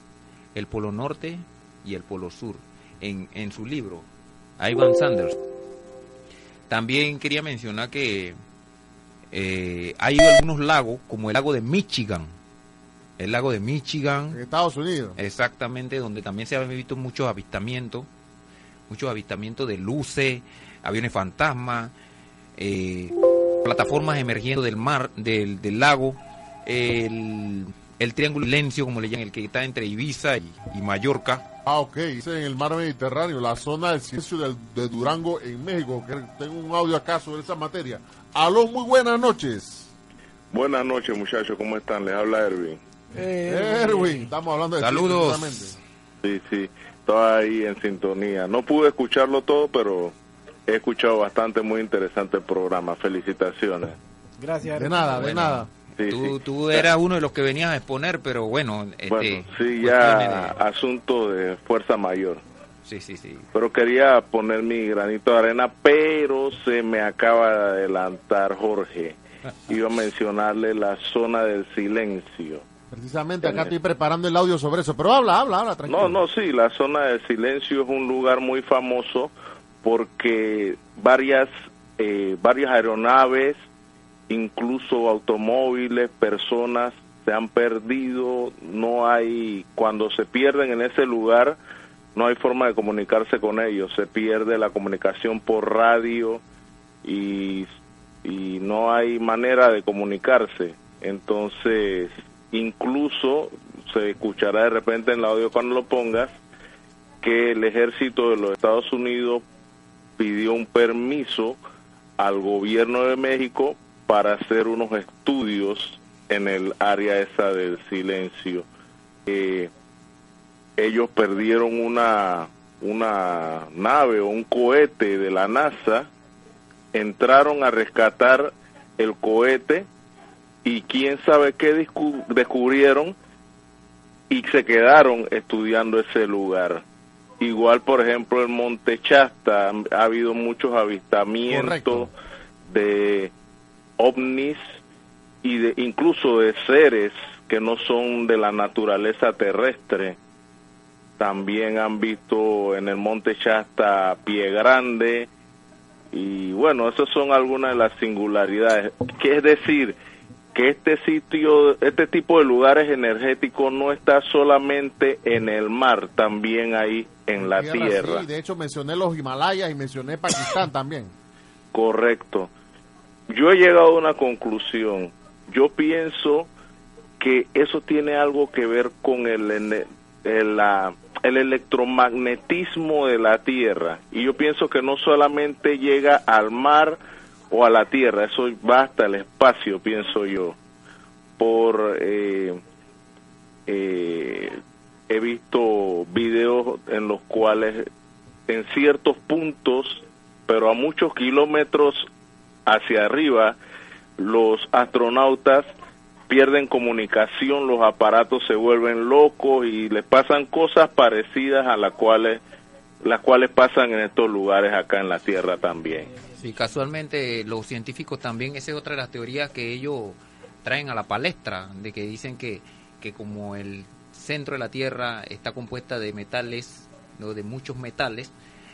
el polo norte y el polo sur en, en su libro, Ivan Sanders. También quería mencionar que eh, hay algunos lagos, como el lago de Michigan, el lago de Michigan. En Estados Unidos. Exactamente, donde también se han visto muchos avistamientos, muchos avistamientos de luces, aviones fantasmas, eh, plataformas emergiendo del mar, del, del lago, el, el triángulo silencio, como le llaman, el que está entre Ibiza y, y Mallorca. Ah, ok. Dice en el mar Mediterráneo, la zona del silencio del- de Durango en México. que tengo un audio acá sobre esa materia. Aló, muy buenas noches. Buenas noches, muchachos, ¿cómo están? Les habla Erwin. Erwin, estamos hablando de Saludos. Sí, sí, estoy ahí en sintonía. No pude escucharlo todo, pero he escuchado bastante, muy interesante el programa. Felicitaciones. Gracias. De nada, de Bueno, nada. Sí, tú, sí. tú eras uno de los que venías a exponer, pero bueno, este, Bueno, sí, ya de- asunto de fuerza mayor. sí, sí, sí. Pero quería poner mi granito de arena, pero se me acaba de adelantar Jorge. Iba a mencionarle la zona del silencio. Precisamente acá estoy preparando el audio sobre eso. Pero habla, habla, habla, tranquilo. No, no, sí, la zona del silencio es un lugar muy famoso porque varias, eh, varias aeronaves, incluso automóviles, personas se han perdido, no hay, cuando se pierden en ese lugar, no hay forma de comunicarse con ellos, se pierde la comunicación por radio y, y no hay manera de comunicarse. Entonces, incluso se escuchará de repente en el audio cuando lo pongas que el ejército de los Estados Unidos pidió un permiso al gobierno de México para hacer unos estudios en el área esa del silencio. Eh, ellos perdieron una, una nave o un cohete de la NASA, entraron a rescatar el cohete y quién sabe qué descubrieron y se quedaron estudiando ese lugar. Igual, por ejemplo, el Monte Chasta, ha habido muchos avistamientos de ovnis y de incluso de seres que no son de la naturaleza terrestre. También han visto en el Monte Chasta Pie Grande y bueno, esas son algunas de las singularidades. Que es decir, que este sitio, este tipo de lugares energéticos no está solamente en el mar, también ahí en la tierra. sí, de hecho mencioné los Himalayas y mencioné Pakistán también. Correcto. Yo he llegado a una conclusión. Yo pienso que eso tiene algo que ver con el, el electromagnetismo de la Tierra. Y yo pienso que no solamente llega al mar o a la Tierra, eso va hasta el espacio, pienso yo. Por eh, eh, he visto videos en los cuales en ciertos puntos, pero a muchos kilómetros hacia arriba, los astronautas pierden comunicación, los aparatos se vuelven locos y les pasan cosas parecidas a las cuales las cuales pasan en estos lugares acá en la Tierra también. Sí, casualmente los científicos también, esa es otra de las teorías que ellos traen a la palestra, de que dicen que, que como el centro de la Tierra está compuesta de metales, ¿no? de muchos metales,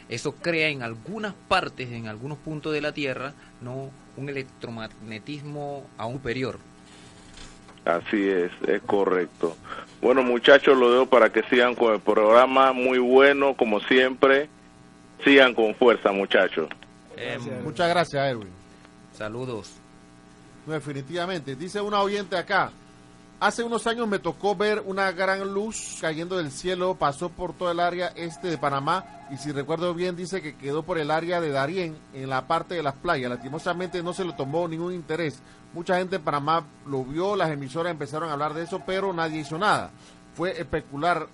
eso crea en algunas partes, en algunos puntos de la Tierra, no un electromagnetismo aún superior. Así es, es correcto. Bueno, muchachos, lo dejo para que sigan con el programa, muy bueno, como siempre. Sigan con fuerza, muchachos. Muchas gracias, Edwin. Saludos. No, definitivamente. Dice una oyente acá. Hace unos años me tocó ver una gran luz cayendo del cielo, pasó por todo el área este de Panamá y si recuerdo bien dice que quedó por el área de Darién, en la parte de las playas. Lastimosamente no se le tomó ningún interés. Mucha gente en Panamá lo vio, las emisoras empezaron a hablar de eso, pero nadie hizo nada. Fue especular,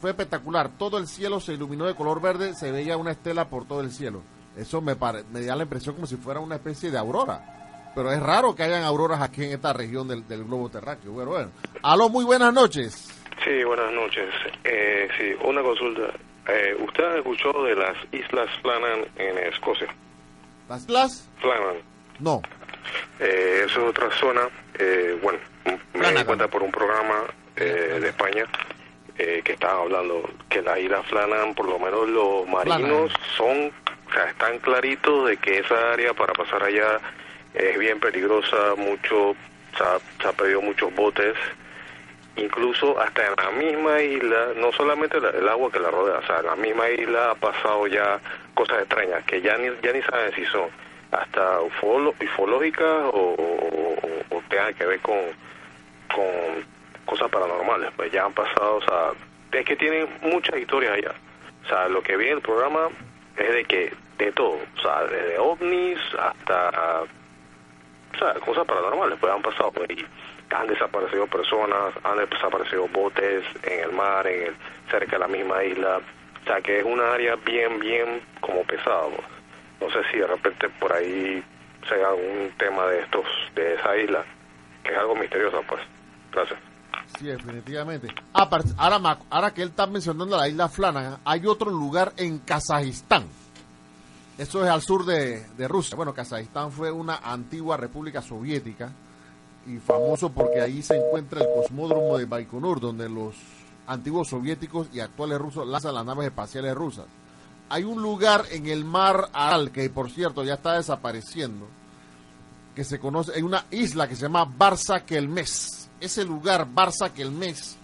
fue espectacular. Todo el cielo se iluminó de color verde, se veía una estela por todo el cielo. Eso me, pare- me da la impresión como si fuera una especie de aurora. Pero es raro que hayan auroras aquí en esta región del, del globo terráqueo. Bueno, bueno. Aló, muy buenas noches. Sí, buenas noches. Eh, sí, una consulta. Eh, ¿Usted escuchó de las Islas Flannan en Escocia? ¿Las Islas? Flannan. No. Eh, eso es otra zona. Eh, bueno, me di cuenta por un programa eh, de España eh, que estaba hablando que las Islas Flannan, por lo menos los marinos, son, o sea, están claritos de que esa área para pasar allá es bien peligrosa, mucho, se ha, perdido muchos botes, incluso hasta en la misma isla, no solamente la- el agua que la rodea, o sea, en la misma isla ha pasado ya cosas extrañas que ya ni, ya ni saben si son hasta ufolo- ufológicas o, o, o- o tengan que ver con, con cosas paranormales, pues ya han pasado, o sea, es que tienen muchas historias allá. O sea, lo que vi en el programa es de que de todo, o sea, desde ovnis hasta cosas paranormales pues han pasado pues, y han desaparecido personas, han desaparecido botes en el mar, en el, cerca de la misma isla, o sea que es una área bien, bien como pesado. No sé si de repente por ahí sea algún tema de estos, de esa isla, que es algo misterioso pues. Gracias. Sí, definitivamente. Ah, ahora, ahora que él está mencionando la isla Flanagan, hay otro lugar en Kazajistán. Eso es al sur de, de Rusia. Bueno, Kazajistán fue una antigua república soviética y famoso porque ahí se encuentra el cosmódromo de Baikonur, donde los antiguos soviéticos y actuales rusos lanzan las naves espaciales rusas. Hay un lugar en el mar Aral, que por cierto ya está desapareciendo, que se conoce, hay una isla que se llama Barça Kelmes. Ese lugar, Barça Kelmes,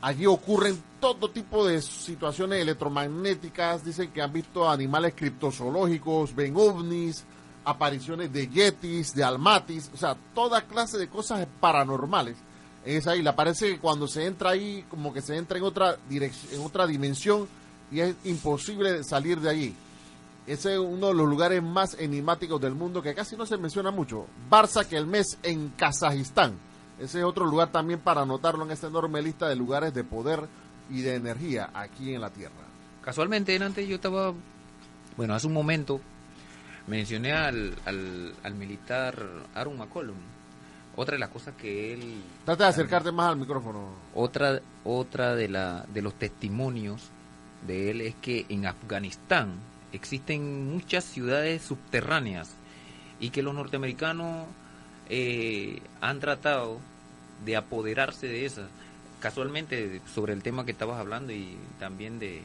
allí ocurren todo tipo de situaciones electromagnéticas. Dicen que han visto animales criptozoológicos, ven ovnis, apariciones de yetis, de almatis, o sea, toda clase de cosas paranormales en esa isla. Parece que cuando se entra ahí, como que se entra en otra en otra dimensión y es imposible salir de allí. Ese es uno de los lugares más enigmáticos del mundo que casi no se menciona mucho. Barça mes en Kazajistán. Ese es otro lugar también para anotarlo en esta enorme lista de lugares de poder y de energía aquí en la Tierra. Casualmente, antes yo estaba, bueno, hace un momento mencioné al, al, al militar Aaron McCollum, Otra de las cosas que él... Trata de acercarte más al micrófono. Otra, otra de, la, de los testimonios de él es que en Afganistán existen muchas ciudades subterráneas y que los norteamericanos eh, han tratado de apoderarse de esas. Casualmente, sobre el tema que estabas hablando y también de,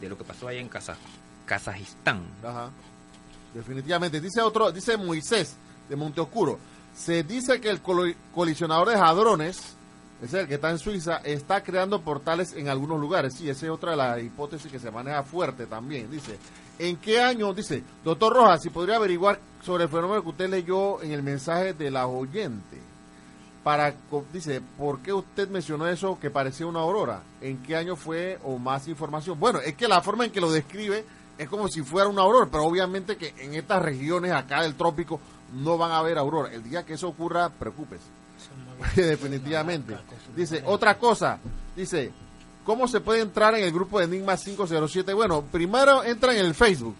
de lo que pasó allá en Kazaj, Kazajistán. Definitivamente. Dice otro, dice Moisés de Monte Oscuro. Se dice que el colisionador de hadrones, es el que está en Suiza, está creando portales en algunos lugares. Sí, esa es otra de las hipótesis que se maneja fuerte también. Dice, ¿en qué año? Dice, doctor Rojas, si podría averiguar sobre el fenómeno que usted leyó en el mensaje de la oyente. Para, dice, ¿por qué usted mencionó eso que parecía una aurora? ¿En qué año fue o más información? Bueno, es que la forma en que lo describe es como si fuera una aurora, pero obviamente que en estas regiones acá del trópico no van a haber aurora. El día que eso ocurra, preocúpese. Definitivamente. Dice, otra cosa, dice, ¿cómo se puede entrar en el grupo de Enigma 507? Bueno, primero entra en el Facebook.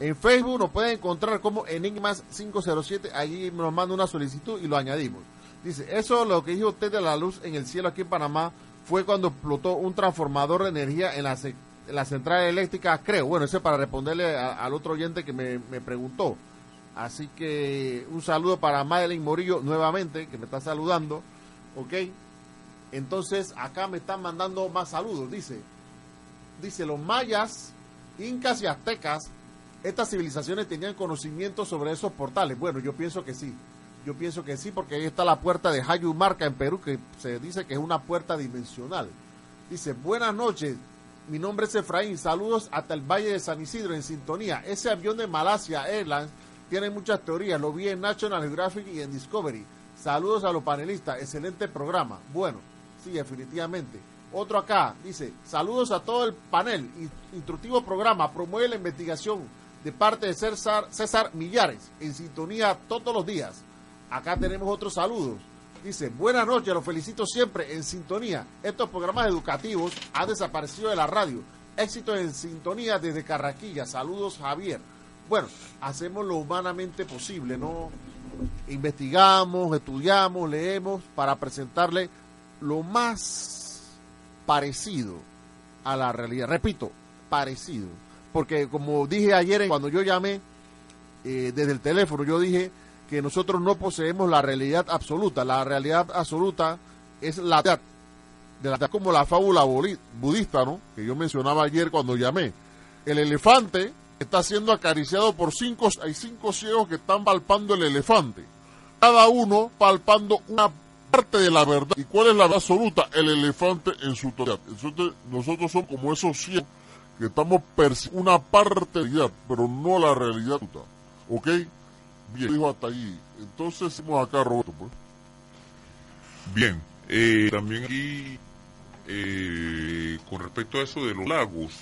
En Facebook nos pueden encontrar como Enigmas 507, allí nos manda una solicitud y lo añadimos. Dice, eso lo que dijo usted de la luz en el cielo aquí en Panamá fue cuando explotó un transformador de energía en la, ce- en la central eléctrica, creo. Bueno, ese para responderle al otro oyente que me, me preguntó. Así que un saludo para Madeline Morillo nuevamente, que me está saludando. ¿Ok? Entonces, acá me están mandando más saludos. Dice, dice, los mayas, incas y aztecas, estas civilizaciones tenían conocimiento sobre esos portales. Bueno, yo pienso que sí. Yo pienso que sí, porque ahí está la puerta de Hayumarca en Perú, que se dice que es una puerta dimensional. Dice, buenas noches, mi nombre es Efraín, saludos hasta el Valle de San Isidro en sintonía. Ese avión de Malasia Airlines tiene muchas teorías, lo vi en National Geographic y en Discovery. Saludos a los panelistas, excelente programa. Bueno, sí, definitivamente. Otro acá dice, saludos a todo el panel, in- instructivo programa, promueve la investigación de parte de César, Millares, en sintonía todos los días. Acá tenemos otros saludos. Dice, buenas noches, los felicito siempre en sintonía. Estos programas educativos han desaparecido de la radio. Éxito en sintonía desde Carraquilla. Saludos, Javier. Bueno, hacemos lo humanamente posible, ¿no? Investigamos, estudiamos, leemos para presentarle lo más parecido a la realidad. Repito, parecido. Porque como dije ayer cuando yo llamé eh, desde el teléfono, yo dije que nosotros no poseemos la realidad absoluta. La realidad absoluta es la verdad, de la, como la fábula budista, ¿no? Que yo mencionaba ayer cuando llamé. El elefante está siendo acariciado por cinco, hay cinco ciegos que están palpando el elefante. Cada uno palpando una parte de la verdad. ¿Y cuál es la verdad absoluta? El elefante en su totalidad. Entonces, nosotros somos como esos ciegos que estamos una parte de la realidad, pero no la realidad. ¿Ok? Bien, dijo hasta ahí. Entonces, seguimos acá, Roberto, pues. Bien, eh, también aquí, eh, con respecto a eso de los lagos,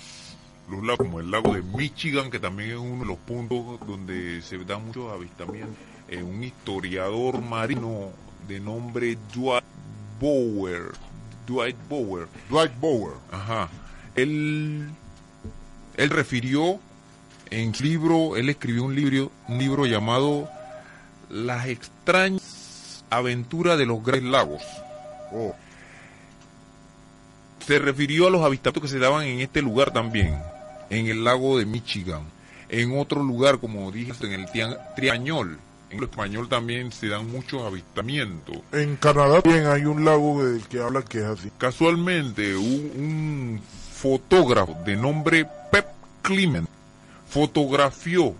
los lagos como el lago de Michigan, que también es uno de los puntos donde se dan muchos avistamientos, eh, un historiador marino de nombre Dwight Bower, Dwight Bower, Dwight Bower, ajá, él, él refirió en su libro, él escribió un libro, un libro llamado Las extrañas aventuras de los grandes lagos. Oh. Se refirió a los avistamientos que se daban en este lugar también, en el lago de Michigan. En otro lugar, como dije, en el Triañol. En el español también se dan muchos avistamientos. En Canadá también hay un lago del que habla que es así. Casualmente, un, un fotógrafo de nombre Pep Clement fotografió,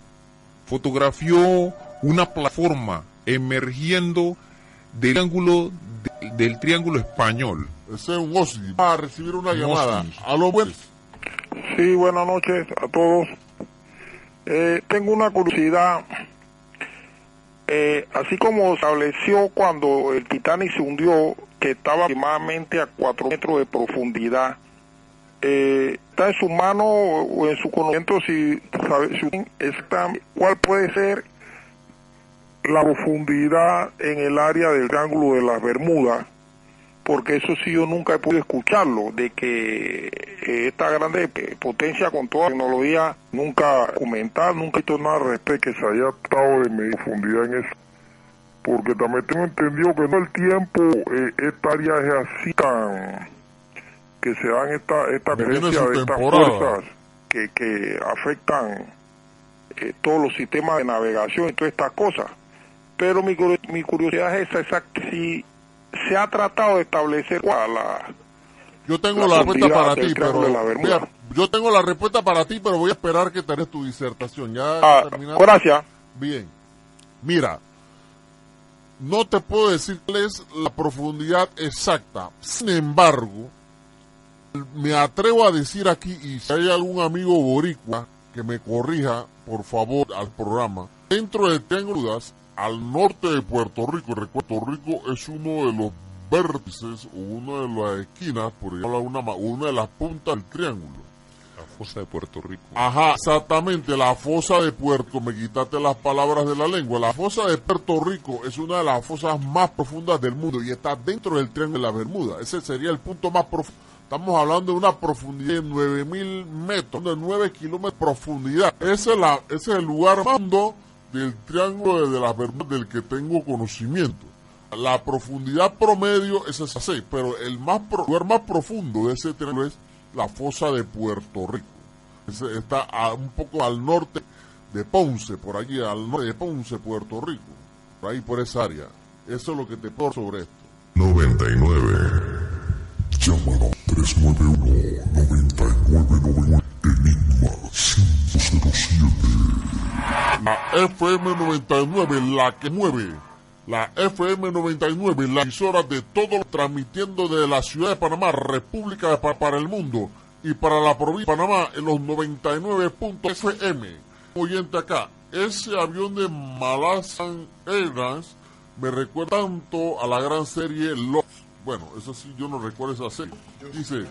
fotografió una plataforma emergiendo del ángulo de- del triángulo español. Ese es un OSNI. Va a recibir una Un llamada. A lo bueno. Sí, buenas noches a todos. Eh, tengo una curiosidad. Eh, así como estableció cuando el Titanic se hundió, que estaba aproximadamente a 4 metros de profundidad, eh, ¿está en su mano o en su conocimiento si sabe si está, cuál puede ser la profundidad en el área del Triángulo de las Bermudas? porque eso sí yo nunca he podido escucharlo, de que eh, esta grande potencia con toda la tecnología nunca documental, nunca he visto nada al respecto que se haya tratado de medir profundidad en eso. porque también tengo entendido que no el tiempo eh, esta área es así tan que se dan esta esta su de estas fuerzas que, que afectan eh, todos los sistemas de navegación y todas estas cosas pero mi, mi curiosidad es esa exacta si se ha tratado de establecer cuál la Yo tengo la la, respuesta para ti, pero mira, yo tengo la respuesta para ti, pero voy a esperar que tenés tu disertación. Ya Ah, gracias. Bien. Mira, no te puedo decir cuál es la profundidad exacta. Sin embargo, me atrevo a decir aquí, y si hay algún amigo boricua que me corrija, por favor, al programa, dentro del Triángulo al norte de Puerto Rico, recuerda, Puerto Rico es uno de los vértices o una de las esquinas, por ejemplo, una, una de las puntas del triángulo. La fosa de Puerto Rico. Ajá, exactamente, la fosa de Puerto, me quitaste las palabras de la lengua. La fosa de Puerto Rico es una de las fosas más profundas del mundo y está dentro del Triángulo de la Bermuda. Ese sería el punto más profundo. Estamos hablando de una profundidad de 9000 metros, de 9 kilómetros de profundidad. Ese es, el lugar más del Triángulo de las Bermudas del que tengo conocimiento. La profundidad promedio es esa 6, pero el más lugar más profundo de ese triángulo es la fosa de Puerto Rico. Está un poco al norte de Ponce, por allí, al norte de Ponce, Puerto Rico. Por ahí, por esa área. Eso es lo que te puedo sobre esto. 99. Llámanos 391-9999 Enigma 507. La FM99, la que mueve. La FM99, la emisora de todo, transmitiendo desde la ciudad de Panamá, República de Pa- para el mundo y para la provincia de Panamá en los 99.fm. Oyente acá, ese avión de Malasan Airlines me recuerda tanto a la gran serie Lost. Bueno, eso sí, yo no recuerdo esa serie. Dice,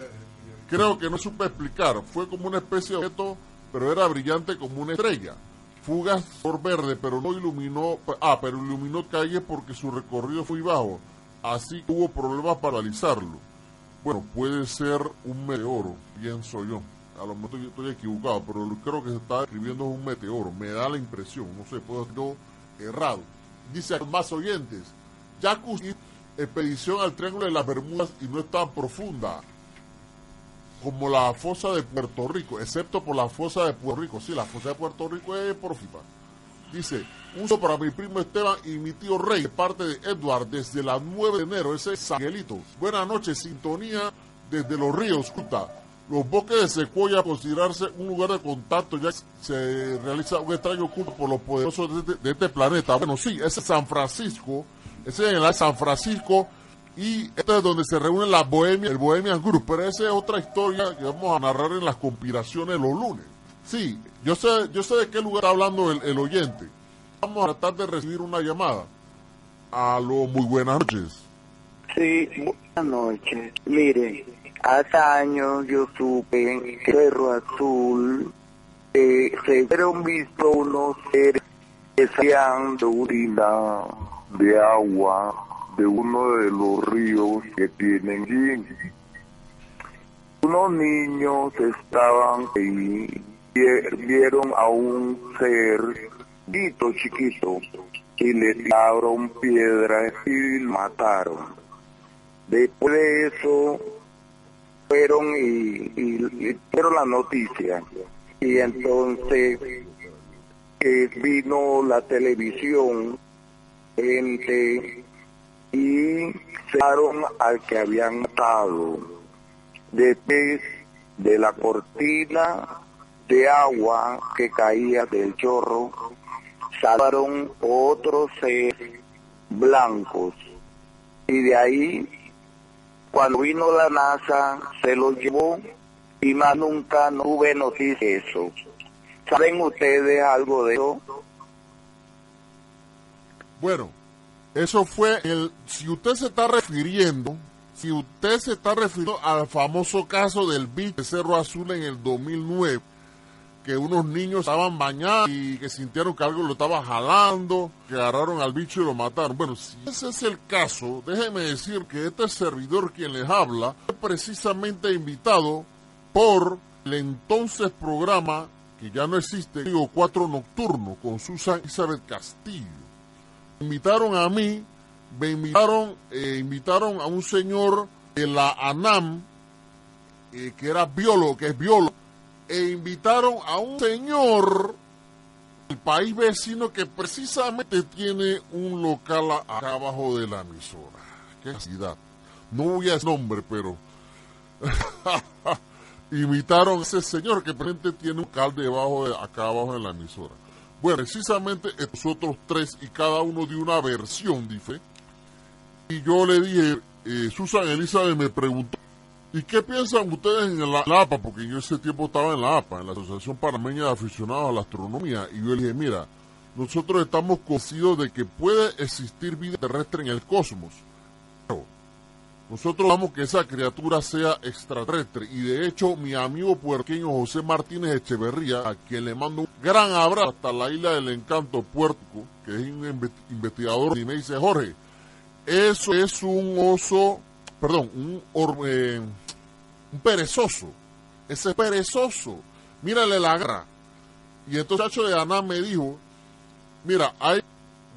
creo que no supe explicar, fue como una especie de objeto, pero era brillante como una estrella. Fugas por verde, pero no iluminó, ah, pero iluminó calles porque su recorrido fue bajo, así que hubo problemas para realizarlo. Bueno, puede ser un meteoro, pienso yo. A lo mejor estoy equivocado, pero creo que se está escribiendo un meteoro. Me da la impresión, no sé, puedo estar errado. Dice a más oyentes, Jacuzzi, expedición al Triángulo de las Bermudas y no es tan profunda como la fosa de Puerto Rico, excepto por la fosa de Puerto Rico. Sí, la fosa de Puerto Rico es profita. Dice, uso para mi primo Esteban y mi tío Rey, de parte de Edward, desde las 9 de enero, ese es Angelito. Buenas noches, sintonía desde los ríos, Cuta. Los bosques de secuoya considerarse un lugar de contacto ya que se realiza un extraño culto por los poderosos de este, de este planeta. Bueno, sí, ese es San Francisco, ese es en la San Francisco y este es donde se reúnen las bohemias, el Bohemian Group, pero esa es otra historia que vamos a narrar en las conspiraciones los lunes. Sí, yo sé, yo sé de qué lugar está hablando el, oyente. Vamos a tratar de recibir una llamada. A lo muy buenas noches. Sí, buenas noches. Mire, hace años yo supe en Cerro Azul que se fueron visto unos seres que de una de agua de uno de los ríos que tienen allí. Unos niños estaban ahí, vi- vieron a un ser chiquito, chiquito, y le tiraron piedras y lo mataron. Después de eso, fueron y, y, y dieron la noticia. Y entonces eh, vino la televisión, gente, y sacaron al que habían matado. Después de la cortina de agua que caía del chorro, salvaron otros seres blancos. Y de ahí, cuando vino la NASA, se los llevó y más nunca no tuve noticia de eso. ¿Saben ustedes algo de eso? Bueno, eso fue el. Si usted se está refiriendo, si usted se está refiriendo al famoso caso del bicho de Cerro Azul en el 2009, que unos niños estaban bañados y que sintieron que algo lo estaba jalando, que agarraron al bicho y lo mataron. Bueno, si ese es el caso, déjeme decir que este servidor quien les habla fue precisamente invitado por el entonces programa que ya no existe, digo, Cuatro Nocturno, con Susan Elizabeth Castillo. Invitaron a mí, me invitaron, eh, invitaron a un señor de la ANAM, eh, que era biólogo, que es biólogo, e invitaron a un señor del país vecino que precisamente tiene un local acá abajo de la emisora. Qué ciudad. No voy a decir nombre, pero invitaron a ese señor que presente tiene un local debajo de acá abajo de la emisora. Bueno, precisamente nosotros tres y cada uno de una versión, dice. Y yo le dije, eh, Susan Elizabeth me preguntó, ¿y qué piensan ustedes en la, la, APA? Porque yo ese tiempo estaba en la APA, en la Asociación Panameña de Aficionados a la Astronomía. Y yo le dije, mira, nosotros estamos convencidos de que puede existir vida terrestre en el cosmos. Nosotros vamos que esa criatura sea extraterrestre. Y de hecho, mi amigo puerqueño José Martínez Echeverría, a quien le mando un gran abrazo hasta la isla del encanto Puerto, que es un investigador, y me dice, Jorge, eso es un oso, perdón, un, eh, perezoso. Ese perezoso. Mírale la garra. Y entonces el muchacho de Aná me dijo, mira, hay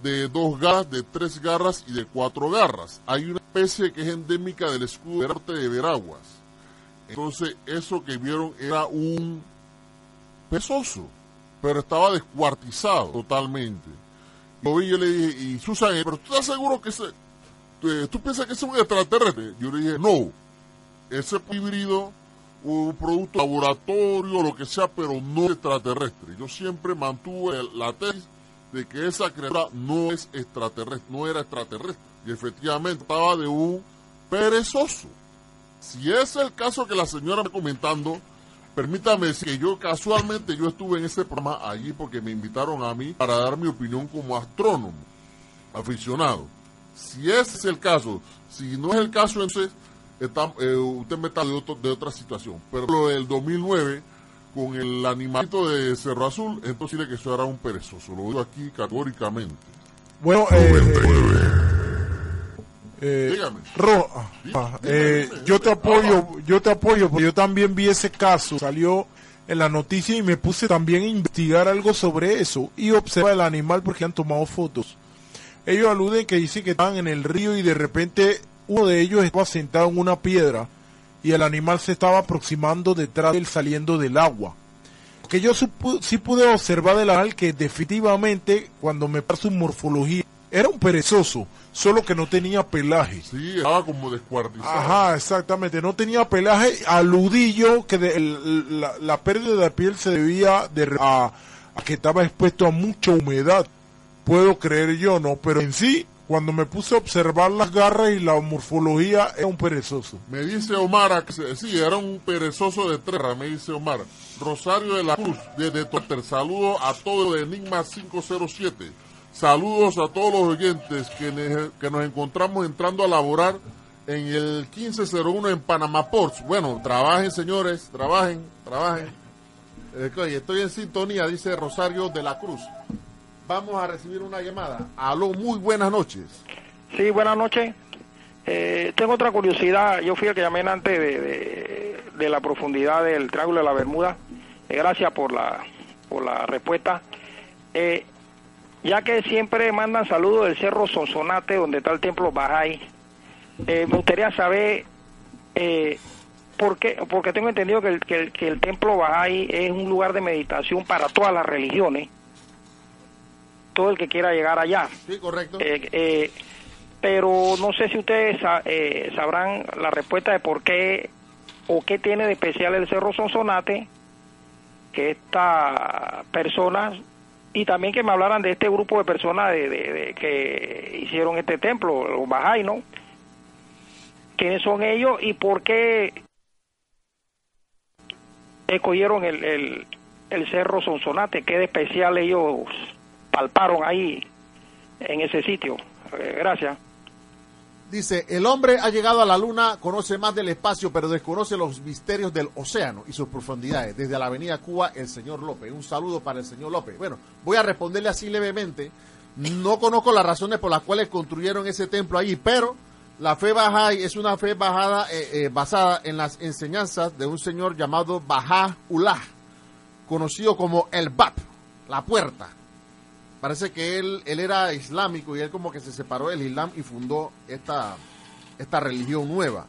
de dos garras, de tres garras y de cuatro garras. Hay una especie que es endémica del escudo de norte de Veraguas. Entonces, eso que vieron era un pesoso, pero estaba descuartizado totalmente. Yo vi, yo le dije, y Susan, pero tú estás seguro que ese, tú piensas que es un extraterrestre? Yo le dije, no, ese híbrido, un producto laboratorio, lo que sea, pero no extraterrestre. Yo siempre mantuve la tesis de que esa criatura no es extraterrestre, no era extraterrestre. Y efectivamente estaba de un perezoso. Si es el caso que la señora me comentando, permítame decir que yo casualmente yo estuve en ese programa allí porque me invitaron a mí para dar mi opinión como astrónomo, aficionado. Si ese es el caso, si no es el caso, entonces está, eh, usted me está de, otro, de otra situación. Pero lo del 2009, con el animalito de Cerro Azul, entonces que eso era un perezoso. Lo digo aquí categóricamente. Bueno, eh, eh, Ro, ah, eh, yo te apoyo, yo te apoyo, porque yo también vi ese caso, salió en la noticia y me puse también a investigar algo sobre eso y observa el animal porque han tomado fotos. Ellos aluden que dicen que estaban en el río y de repente uno de ellos estaba sentado en una piedra y el animal se estaba aproximando detrás de él saliendo del agua. Que yo sí pude observar del animal que definitivamente cuando me pasó su morfología era un perezoso, solo que no tenía pelaje. Sí, estaba como descuartizado. Ajá, exactamente, no tenía pelaje. Aludí yo que de, el, la, la, pérdida de piel se debía de, a, a, que estaba expuesto a mucha humedad. Puedo creer yo, ¿no? Pero en sí, cuando me puse a observar las garras y la morfología, era un perezoso. Me dice Omar, sí, era un perezoso de tierra, me dice Omar. Rosario de la Cruz, desde Twitter, saludo a todo de Enigma 507. Saludos a todos los oyentes que, que nos encontramos entrando a laborar en el 1501 en Panamá Ports. Bueno, trabajen señores, trabajen, trabajen. Eh, estoy en sintonía, dice Rosario de la Cruz. Vamos a recibir una llamada. Aló, muy buenas noches. Sí, buenas noches. Eh, tengo otra curiosidad. Yo fui el que llamé antes de, de, la profundidad del Triángulo de la Bermuda. Eh, gracias por la, por la respuesta. Eh, ya que siempre mandan saludos del Cerro Sonsonate, donde está el templo Bahá'í, eh, me gustaría saber eh, por qué, porque tengo entendido que el, que, el, que el templo Bahá'í es un lugar de meditación para todas las religiones, todo el que quiera llegar allá. Sí, correcto. Eh, eh, pero no sé si ustedes eh, sabrán la respuesta de por qué o qué tiene de especial el Cerro Sonsonate, que estas personas y también que me hablaran de este grupo de personas de, de, de que hicieron este templo, los Bahá'í, ¿no? ¿Quiénes son ellos y por qué escogieron el, el, el Cerro Sonsonate? ¿Qué de especial ellos palparon ahí en ese sitio? Eh, gracias. Dice, el hombre ha llegado a la luna, conoce más del espacio, pero desconoce los misterios del océano y sus profundidades. Desde la avenida Cuba, el señor López. Un saludo para el señor López. Bueno, voy a responderle así levemente. No conozco las razones por las cuales construyeron ese templo allí, pero la fe Bahá'í es una fe bajada, eh, eh, basada en las enseñanzas de un señor llamado Baha'u'llah, conocido como el Bab, la puerta. Parece que él, él era islámico y él como que se separó del Islam y fundó esta, esta religión nueva.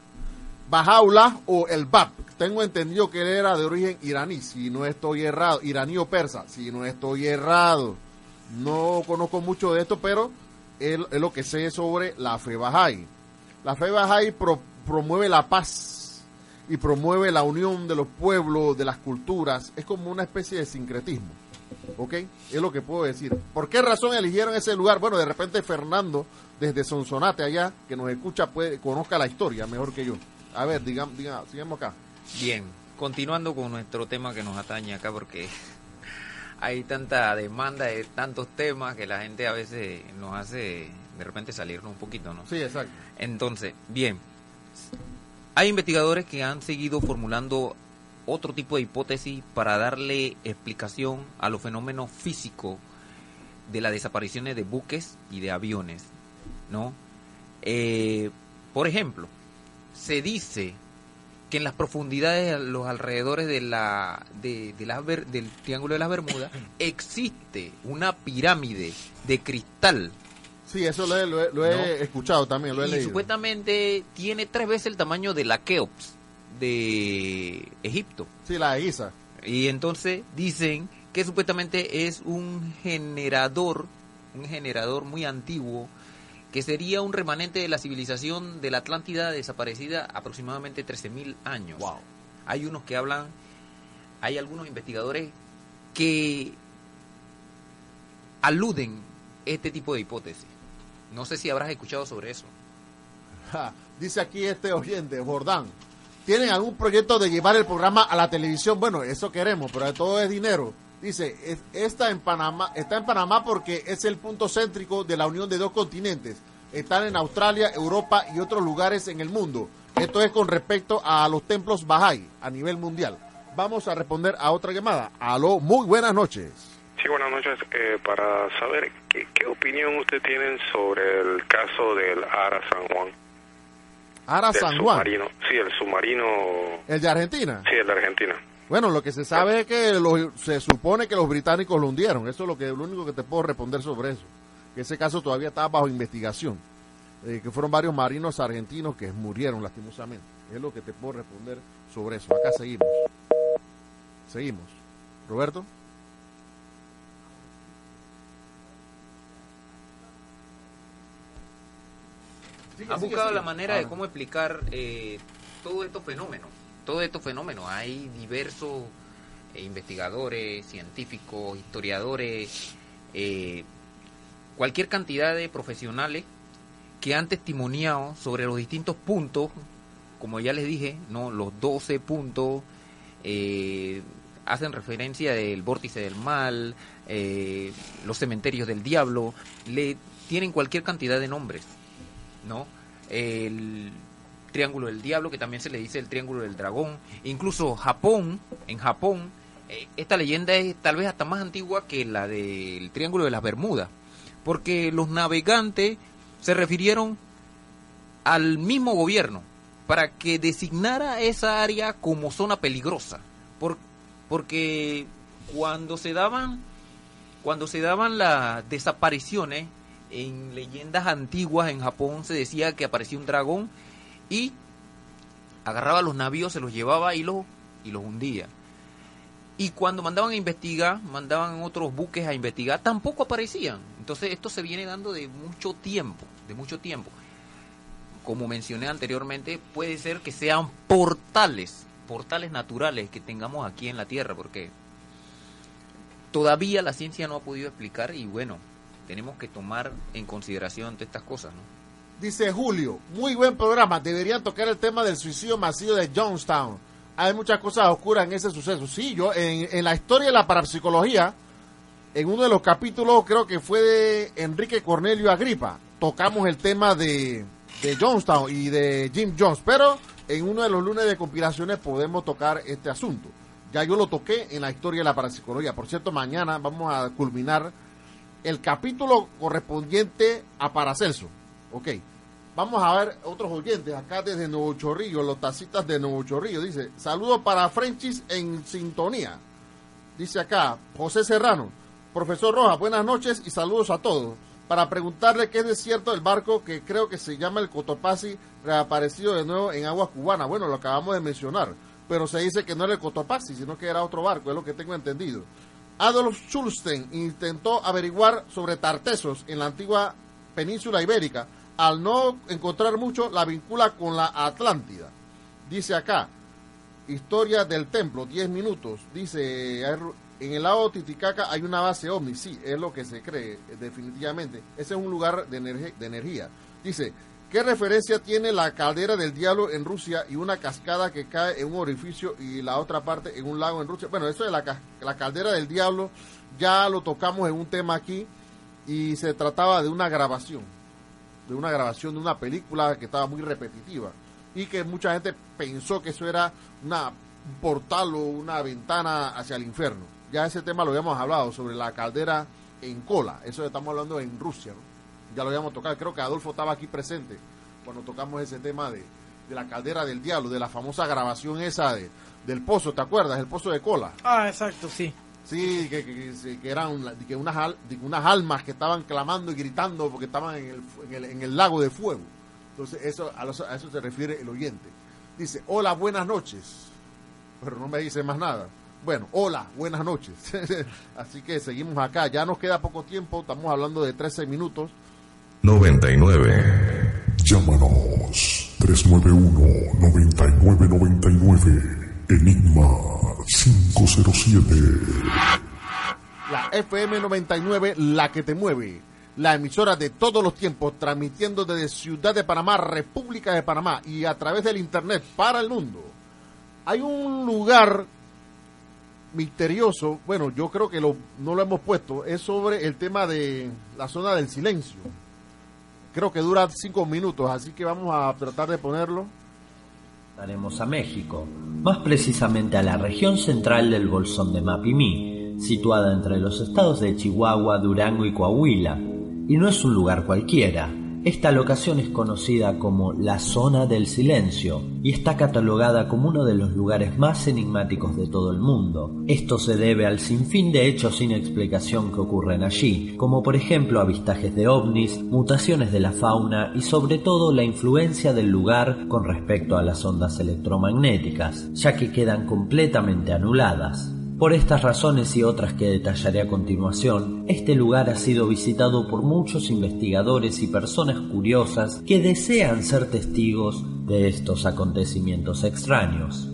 Bajaullah o el Bab. Tengo entendido que él era de origen iraní, si no estoy errado. Iraní o persa, si no estoy errado. No conozco mucho de esto, pero es, es lo que sé sobre la fe Bahá'í. La fe Bahá'í pro- promueve la paz y promueve la unión de los pueblos, de las culturas. Es como una especie de sincretismo. ¿Ok? Es lo que puedo decir. ¿Por qué razón eligieron ese lugar? Bueno, de repente Fernando, desde Sonsonate allá, que nos escucha, puede, conozca la historia mejor que yo. A ver, digamos, digamos, sigamos acá. Bien, continuando con nuestro tema que nos atañe acá, porque hay tanta demanda de tantos temas que la gente a veces nos hace de repente salirnos un poquito, ¿no? Sí, exacto. Entonces, bien, hay investigadores que han seguido formulando otro tipo de hipótesis para darle explicación a los fenómenos físicos de las desapariciones de buques y de aviones, ¿no? Eh, por ejemplo, se dice que en las profundidades, a los alrededores de la, de, de las del Triángulo de las Bermudas, existe una pirámide de cristal. Sí, eso lo he, lo he- lo he ¿no? escuchado también, lo he y leído. supuestamente tiene tres veces el tamaño de la Keops de Egipto. Sí, la de Giza. Y entonces dicen que supuestamente es un generador, un generador muy antiguo, que sería un remanente de la civilización de la Atlántida desaparecida aproximadamente 13.000 años. Hay unos que hablan, hay algunos investigadores que aluden este tipo de hipótesis. No sé si habrás escuchado sobre eso. Ja, dice aquí este oyente, Jordán. ¿Tienen algún proyecto de llevar el programa a la televisión? Bueno, eso queremos, pero todo es dinero. Dice, es- esta en Panamá, está en Panamá porque es el punto céntrico de la unión de dos continentes. Están en Australia, Europa y otros lugares en el mundo. Esto es con respecto a los templos Bahá'í a nivel mundial. Vamos a responder a otra llamada. Aló, muy buenas noches. Sí, buenas noches. Eh, para saber ¿qué, opinión usted tiene sobre el caso del Ara San Juan. Ara del San Juan, submarino. Sí, el submarino. el de Argentina. Sí, el de Argentina. Bueno, lo que se sabe es que los- se supone que los británicos lo hundieron. Eso es lo que lo único que te puedo responder sobre eso. Que ese caso todavía está bajo investigación. Eh, que fueron varios marinos argentinos que murieron lastimosamente. Es lo que te puedo responder sobre eso. Acá seguimos. Seguimos. Roberto. Sigue, Han buscado sigue. la manera de Ah. cómo explicar eh, todos estos fenómenos. Todos estos fenómenos. Hay diversos eh, investigadores, científicos, historiadores, eh, cualquier cantidad de profesionales que han testimoniado sobre los distintos puntos, como ya les dije, no los 12 puntos, eh, hacen referencia del vórtice del mal, eh, los cementerios del diablo, le tienen cualquier cantidad de nombres. ¿No? El Triángulo del Diablo, que también se le dice el Triángulo del Dragón. Incluso Japón, en Japón, eh, esta leyenda es tal vez hasta más antigua que la del Triángulo de las Bermudas, porque los navegantes se refirieron al mismo gobierno para que designara esa área como zona peligrosa, por- porque cuando se daban cuando se daban las desapariciones en leyendas antiguas en Japón se decía que aparecía un dragón y agarraba los navíos, se los llevaba y los, y los hundía. Y cuando mandaban a investigar, mandaban otros buques a investigar, tampoco aparecían. Entonces esto se viene dando de mucho tiempo, de mucho tiempo. Como mencioné anteriormente, puede ser que sean portales, portales naturales que tengamos aquí en la Tierra, porque todavía la ciencia no ha podido explicar y bueno, tenemos que tomar en consideración todas estas cosas, ¿no? Dice Julio, muy buen programa. Deberían tocar el tema del suicidio masivo de Jonestown. Hay muchas cosas oscuras en ese suceso. Sí, yo en, la historia de la parapsicología, en uno de los capítulos, creo que fue de Enrique Cornelio Agripa, tocamos el tema de, de Jonestown y de Jim Jones. Pero en uno de los lunes de compilaciones podemos tocar este asunto. Ya yo lo toqué en la historia de la parapsicología. Por cierto, mañana vamos a culminar el capítulo correspondiente a Paracelso. Ok. Vamos a ver otros oyentes acá desde Nuevo Chorrillo, los tacitas de Nuevo Chorrillo. Dice, saludos para Frenchis en sintonía. Dice acá, José Serrano, profesor Rojas, buenas noches y saludos a todos. Para preguntarle qué es de cierto el barco que creo que se llama el Cotopaxi, reaparecido de nuevo en aguas cubanas. Bueno, lo acabamos de mencionar, pero se dice que no era el Cotopaxi, sino que era otro barco, es lo que tengo entendido. Adolf Schulsten intentó averiguar sobre Tartesos en la antigua península ibérica. Al no encontrar mucho, la vincula con la Atlántida. Dice acá, historia del templo, 10 minutos. Dice, en el lago Titicaca hay una base ovni, sí, es lo que se cree, definitivamente. Ese es un lugar de, de energía. Dice, ¿qué referencia tiene la caldera del diablo en Rusia y una cascada que cae en un orificio y la otra parte en un lago en Rusia? Bueno, eso de la, caldera del diablo ya lo tocamos en un tema aquí y se trataba de una grabación, de una grabación de una película que estaba muy repetitiva y que mucha gente pensó que eso era una, un portal o una ventana hacia el infierno. Ya ese tema lo habíamos hablado sobre la caldera en cola, eso estamos hablando en Rusia, ya lo habíamos tocado, creo que Adolfo estaba aquí presente cuando tocamos ese tema de, de la caldera del diablo, de la famosa grabación esa de, del pozo, ¿te acuerdas? El pozo de cola. Ah, exacto, sí. Sí, que, que, eran que unas, unas almas que estaban clamando y gritando porque estaban en el, en el, en el lago de fuego. Entonces, eso, a, eso se refiere el oyente. Dice, hola, buenas noches. Pero no me dice más nada. Bueno, hola, buenas noches. Así que seguimos acá. Ya nos queda poco tiempo. Estamos hablando de 13 minutos. 99. Llámanos. 391-9999. Enigma 507. La FM 99, la que te mueve la emisora de todos los tiempos, transmitiendo desde Ciudad de Panamá, República de Panamá y a través del Internet para el mundo. Hay un lugar misterioso, bueno, yo creo que lo, no lo hemos puesto, es sobre el tema de la zona del silencio. Creo que dura cinco minutos, así que vamos a tratar de ponerlo. Estaremos a México, más precisamente a la región central del Bolsón de Mapimí, situada entre los estados de Chihuahua, Durango y Coahuila, y no es un lugar cualquiera. Esta locación es conocida como la Zona del Silencio y está catalogada como uno de los lugares más enigmáticos de todo el mundo. Esto se debe al sinfín de hechos sin explicación que ocurren allí, como por ejemplo avistajes de ovnis, mutaciones de la fauna y sobre todo la influencia del lugar con respecto a las ondas electromagnéticas, ya que quedan completamente anuladas. Por estas razones y otras que detallaré a continuación, este lugar ha sido visitado por muchos investigadores y personas curiosas que desean ser testigos de estos acontecimientos extraños.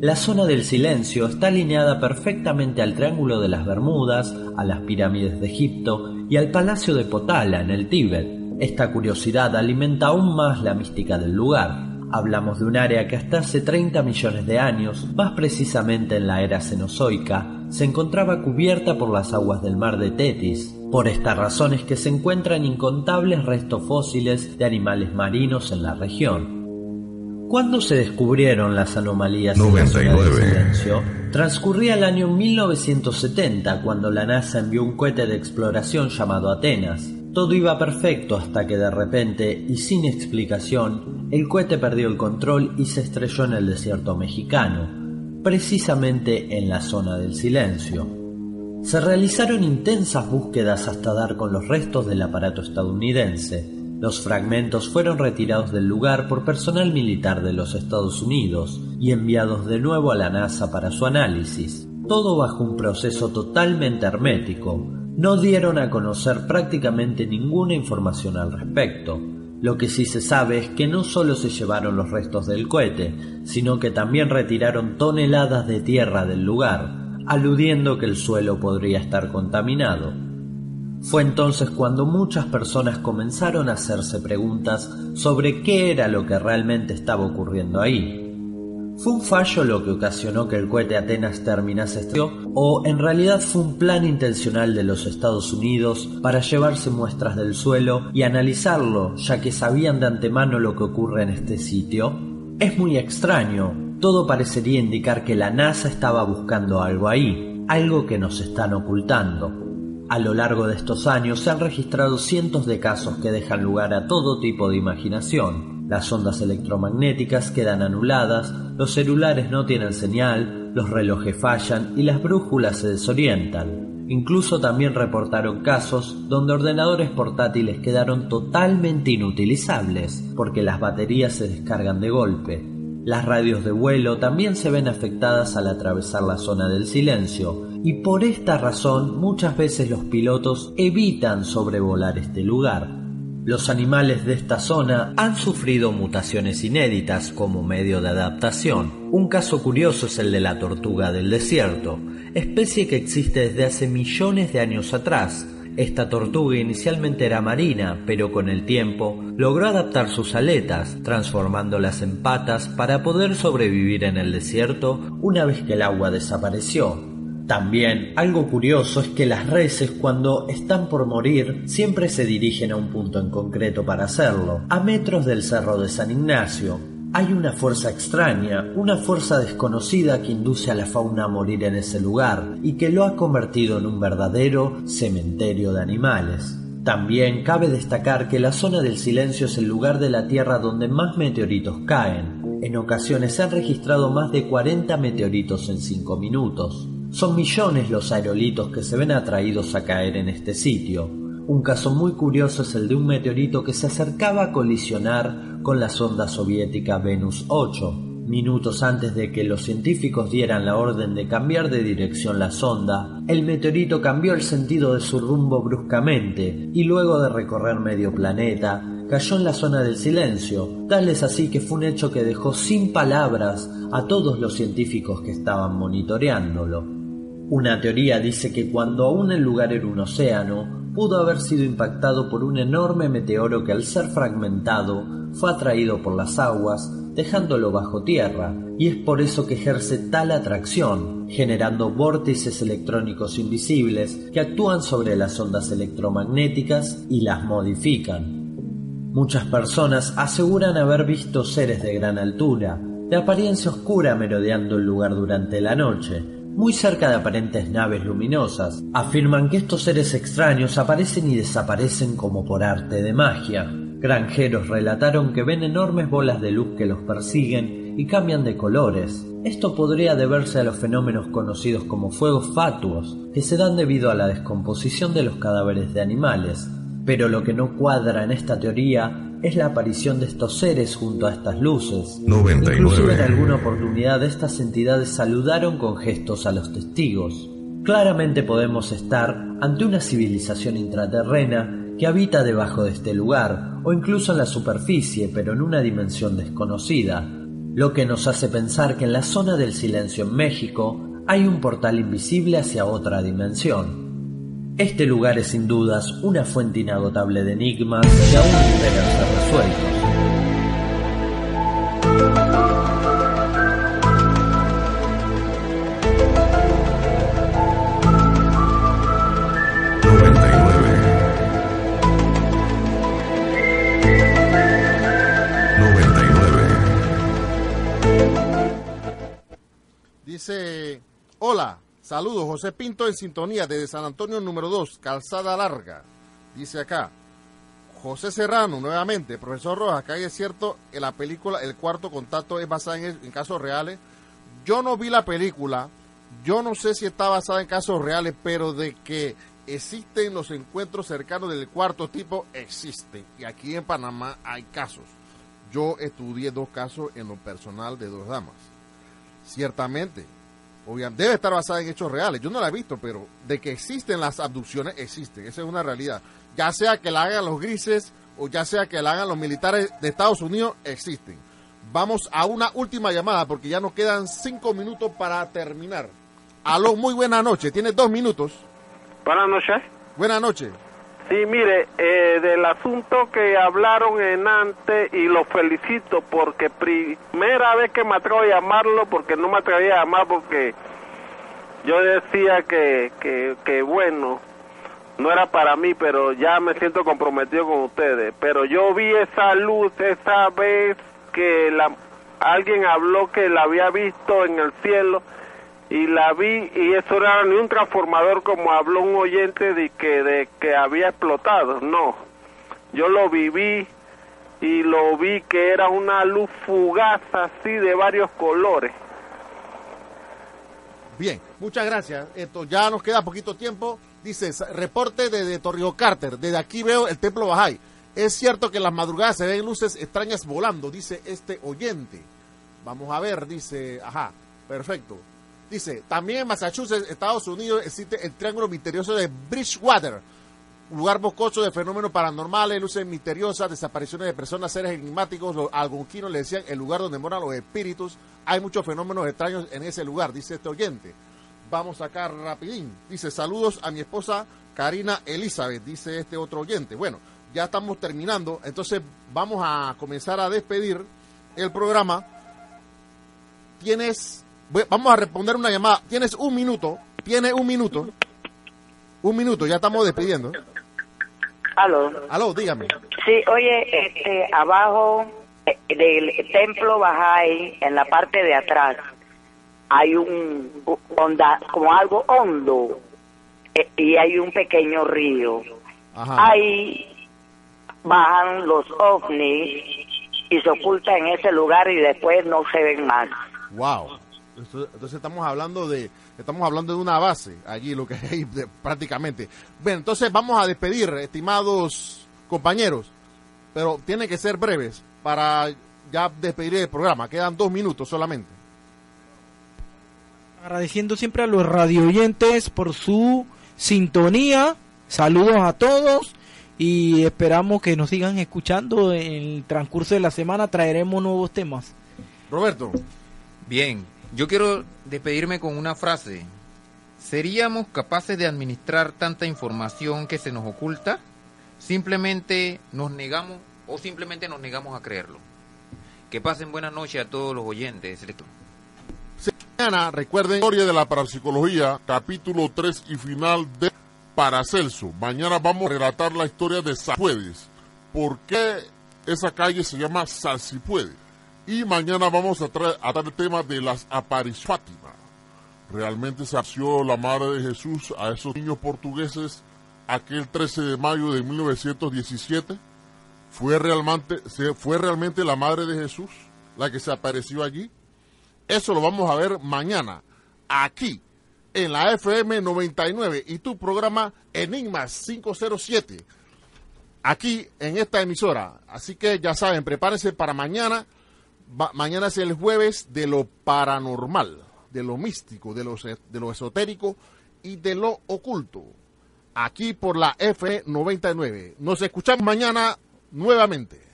La zona del silencio está alineada perfectamente al Triángulo de las Bermudas, a las pirámides de Egipto y al Palacio de Potala en el Tíbet. Esta curiosidad alimenta aún más la mística del lugar, Hablamos de un área que hasta hace 30 millones de años, más precisamente en la era Cenozoica, se encontraba cubierta por las aguas del mar de Tetis. Por esta razón es que se encuentran incontables restos fósiles de animales marinos en la región. Cuando se descubrieron las anomalías en la zona del silencio, transcurría el año 1970 cuando la NASA envió un cohete de exploración llamado Atenas. Todo iba perfecto hasta que de repente y sin explicación el cohete perdió el control y se estrelló en el desierto mexicano, precisamente en la zona del silencio. Se realizaron intensas búsquedas hasta dar con los restos del aparato estadounidense. Los fragmentos fueron retirados del lugar por personal militar de los Estados Unidos y enviados de nuevo a la NASA para su análisis, todo bajo un proceso totalmente hermético, no dieron a conocer prácticamente ninguna información al respecto. Lo que sí se sabe es que no solo se llevaron los restos del cohete, sino que también retiraron toneladas de tierra del lugar, aludiendo que el suelo podría estar contaminado. Fue entonces cuando muchas personas comenzaron a hacerse preguntas sobre qué era lo que realmente estaba ocurriendo ahí. ¿Fue un fallo lo que ocasionó que el cohete Atenas terminase estrelló? ¿O en realidad fue un plan intencional de los Estados Unidos para llevarse muestras del suelo y analizarlo, ya que sabían de antemano lo que ocurre en este sitio? Es muy extraño. Todo parecería indicar que la NASA estaba buscando algo ahí, algo que nos están ocultando. A lo largo de estos años se han registrado cientos de casos que dejan lugar a todo tipo de imaginación, las ondas electromagnéticas quedan anuladas, los celulares no tienen señal, los relojes fallan y las brújulas se desorientan. Incluso también reportaron casos donde ordenadores portátiles quedaron totalmente inutilizables porque las baterías se descargan de golpe. Las radios de vuelo también se ven afectadas al atravesar la zona del silencio y por esta razón muchas veces los pilotos evitan sobrevolar este lugar. Los animales de esta zona han sufrido mutaciones inéditas como medio de adaptación. Un caso curioso es el de la tortuga del desierto, especie que existe desde hace millones de años atrás. Esta tortuga inicialmente era marina, pero con el tiempo logró adaptar sus aletas, transformándolas en patas para poder sobrevivir en el desierto una vez que el agua desapareció. También algo curioso es que las reses cuando están por morir siempre se dirigen a un punto en concreto para hacerlo. A metros del cerro de San Ignacio hay una fuerza extraña, una fuerza desconocida que induce a la fauna a morir en ese lugar y que lo ha convertido en un verdadero cementerio de animales. También cabe destacar que la zona del silencio es el lugar de la Tierra donde más meteoritos caen. En ocasiones se han registrado más de 40 meteoritos en 5 minutos. Son millones los aerolitos que se ven atraídos a caer en este sitio. Un caso muy curioso es el de un meteorito que se acercaba a colisionar con la sonda soviética Venus 8. Minutos antes de que los científicos dieran la orden de cambiar de dirección la sonda, el meteorito cambió el sentido de su rumbo bruscamente y luego de recorrer medio planeta, cayó en la zona del silencio, tal es así que fue un hecho que dejó sin palabras a todos los científicos que estaban monitoreándolo. Una teoría dice que cuando aún el lugar era un océano, pudo haber sido impactado por un enorme meteoro que al ser fragmentado fue atraído por las aguas, dejándolo bajo tierra, y es por eso que ejerce tal atracción, generando vórtices electrónicos invisibles que actúan sobre las ondas electromagnéticas y las modifican. Muchas personas aseguran haber visto seres de gran altura, de apariencia oscura merodeando el lugar durante la noche, muy cerca de aparentes naves luminosas. Afirman que estos seres extraños aparecen y desaparecen como por arte de magia. Granjeros relataron que ven enormes bolas de luz que los persiguen y cambian de colores. Esto podría deberse a los fenómenos conocidos como fuegos fatuos, que se dan debido a la descomposición de los cadáveres de animales. Pero lo que no cuadra en esta teoría es la aparición de estos seres junto a estas luces. 99. Inclusive en alguna oportunidad estas entidades saludaron con gestos a los testigos. Claramente podemos estar ante una civilización intraterrena que habita debajo de este lugar o incluso en la superficie pero en una dimensión desconocida, lo que nos hace pensar que en la zona del silencio en México hay un portal invisible hacia otra dimensión. Este lugar es sin dudas una fuente inagotable de enigmas que aún esperan ser resueltos. Dice, hola, Saludos, José Pinto en sintonía desde San Antonio número 2, Calzada Larga. Dice acá, José Serrano, nuevamente, profesor Rojas, acá es cierto que la película El Cuarto Contacto es basada en, en, casos reales. Yo no vi la película, yo no sé si está basada en casos reales, pero de que existen los encuentros cercanos del cuarto tipo, existen. Y aquí en Panamá hay casos. Yo estudié dos casos en lo personal de dos damas. Ciertamente, Obviamente, debe estar basada en hechos reales. Yo no la he visto, pero de que existen las abducciones, existen. Esa es una realidad. Ya sea que la hagan los grises o ya sea que la hagan los militares de Estados Unidos, existen. Vamos a una última llamada porque ya nos quedan cinco minutos para terminar. Aló, muy buena noche. Tiene dos minutos. Buenas noches. Buenas noches. Sí, mire, eh, del asunto que hablaron en antes y lo felicito porque primera vez que me atrevo a llamarlo porque no me atrevía a llamar porque yo decía que, que, que bueno, no era para mí, pero ya me siento comprometido con ustedes. Pero yo vi esa luz esa vez que la, alguien habló que la había visto en el cielo y la vi y eso era ni un transformador como habló un oyente de que de que había explotado no yo lo viví y lo vi que era una luz fugaz así de varios colores Bien, muchas gracias. Esto ya nos queda poquito tiempo. Dice, reporte de Torrio Carter. Desde aquí veo el templo Bajay. Es cierto que en las madrugadas se ven luces extrañas volando, dice este oyente. Vamos a ver, dice, ajá, perfecto. Dice, también en Massachusetts, Estados Unidos, existe el triángulo misterioso de Bridgewater, lugar boscoso de fenómenos paranormales, luces misteriosas, desapariciones de personas, seres enigmáticos. Los algonquinos le decían el lugar donde moran los espíritus. Hay muchos fenómenos extraños en ese lugar, dice este oyente. Vamos a sacar rapidín. Dice, saludos a mi esposa Karina Elizabeth, dice este otro oyente. Bueno, ya estamos terminando, entonces vamos a comenzar a despedir el programa. Tienes, vamos a responder una llamada. Tienes un minuto, tienes un minuto, un minuto, ya estamos despidiendo. Aló. Aló, dígame. Sí, oye, este, abajo del templo Bajay, en la parte de atrás, hay un onda, como algo hondo eh, y hay un pequeño río. Ahí bajan los ovnis y se ocultan en ese lugar y después no se ven más. Wow. Entonces estamos hablando de estamos hablando de una base allí lo que hay prácticamente. Bien, entonces vamos a despedir, estimados compañeros, pero tiene que ser breves para ya despedir el programa. Quedan dos minutos solamente. Agradeciendo siempre a los radio oyentes por su sintonía. Saludos a todos y esperamos que nos sigan escuchando en el transcurso de la semana. Traeremos nuevos temas. Roberto. Bien, yo quiero despedirme con una frase. ¿Seríamos capaces de administrar tanta información que se nos oculta? Simplemente nos negamos o simplemente nos negamos a creerlo. Que pasen buenas noches a todos los oyentes. Mañana recuerden historia de la parapsicología, capítulo 3 y final de Paracelso. Mañana vamos a relatar la historia de Salsipuedes. ¿Por qué esa calle se llama Salsipuedes? Y mañana vamos a a el tema de las apariciones Fátima. Realmente se asió la Madre de Jesús a esos niños portugueses aquel 13 de mayo de 1917. ¿Fue realmente, ¿Fue realmente la Madre de Jesús la que se apareció allí? Eso lo vamos a ver mañana, aquí, en la FM 99 y tu programa Enigmas 507, aquí en esta emisora. Así que ya saben, prepárense para mañana. Mañana es el jueves de lo paranormal, de lo místico, de lo, de lo esotérico y de lo oculto. Aquí por la FM 99. Nos escuchamos mañana nuevamente.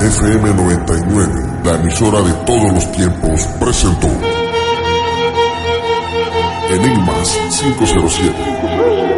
FM 99, la emisora de todos los tiempos, presentó Enigmas 507.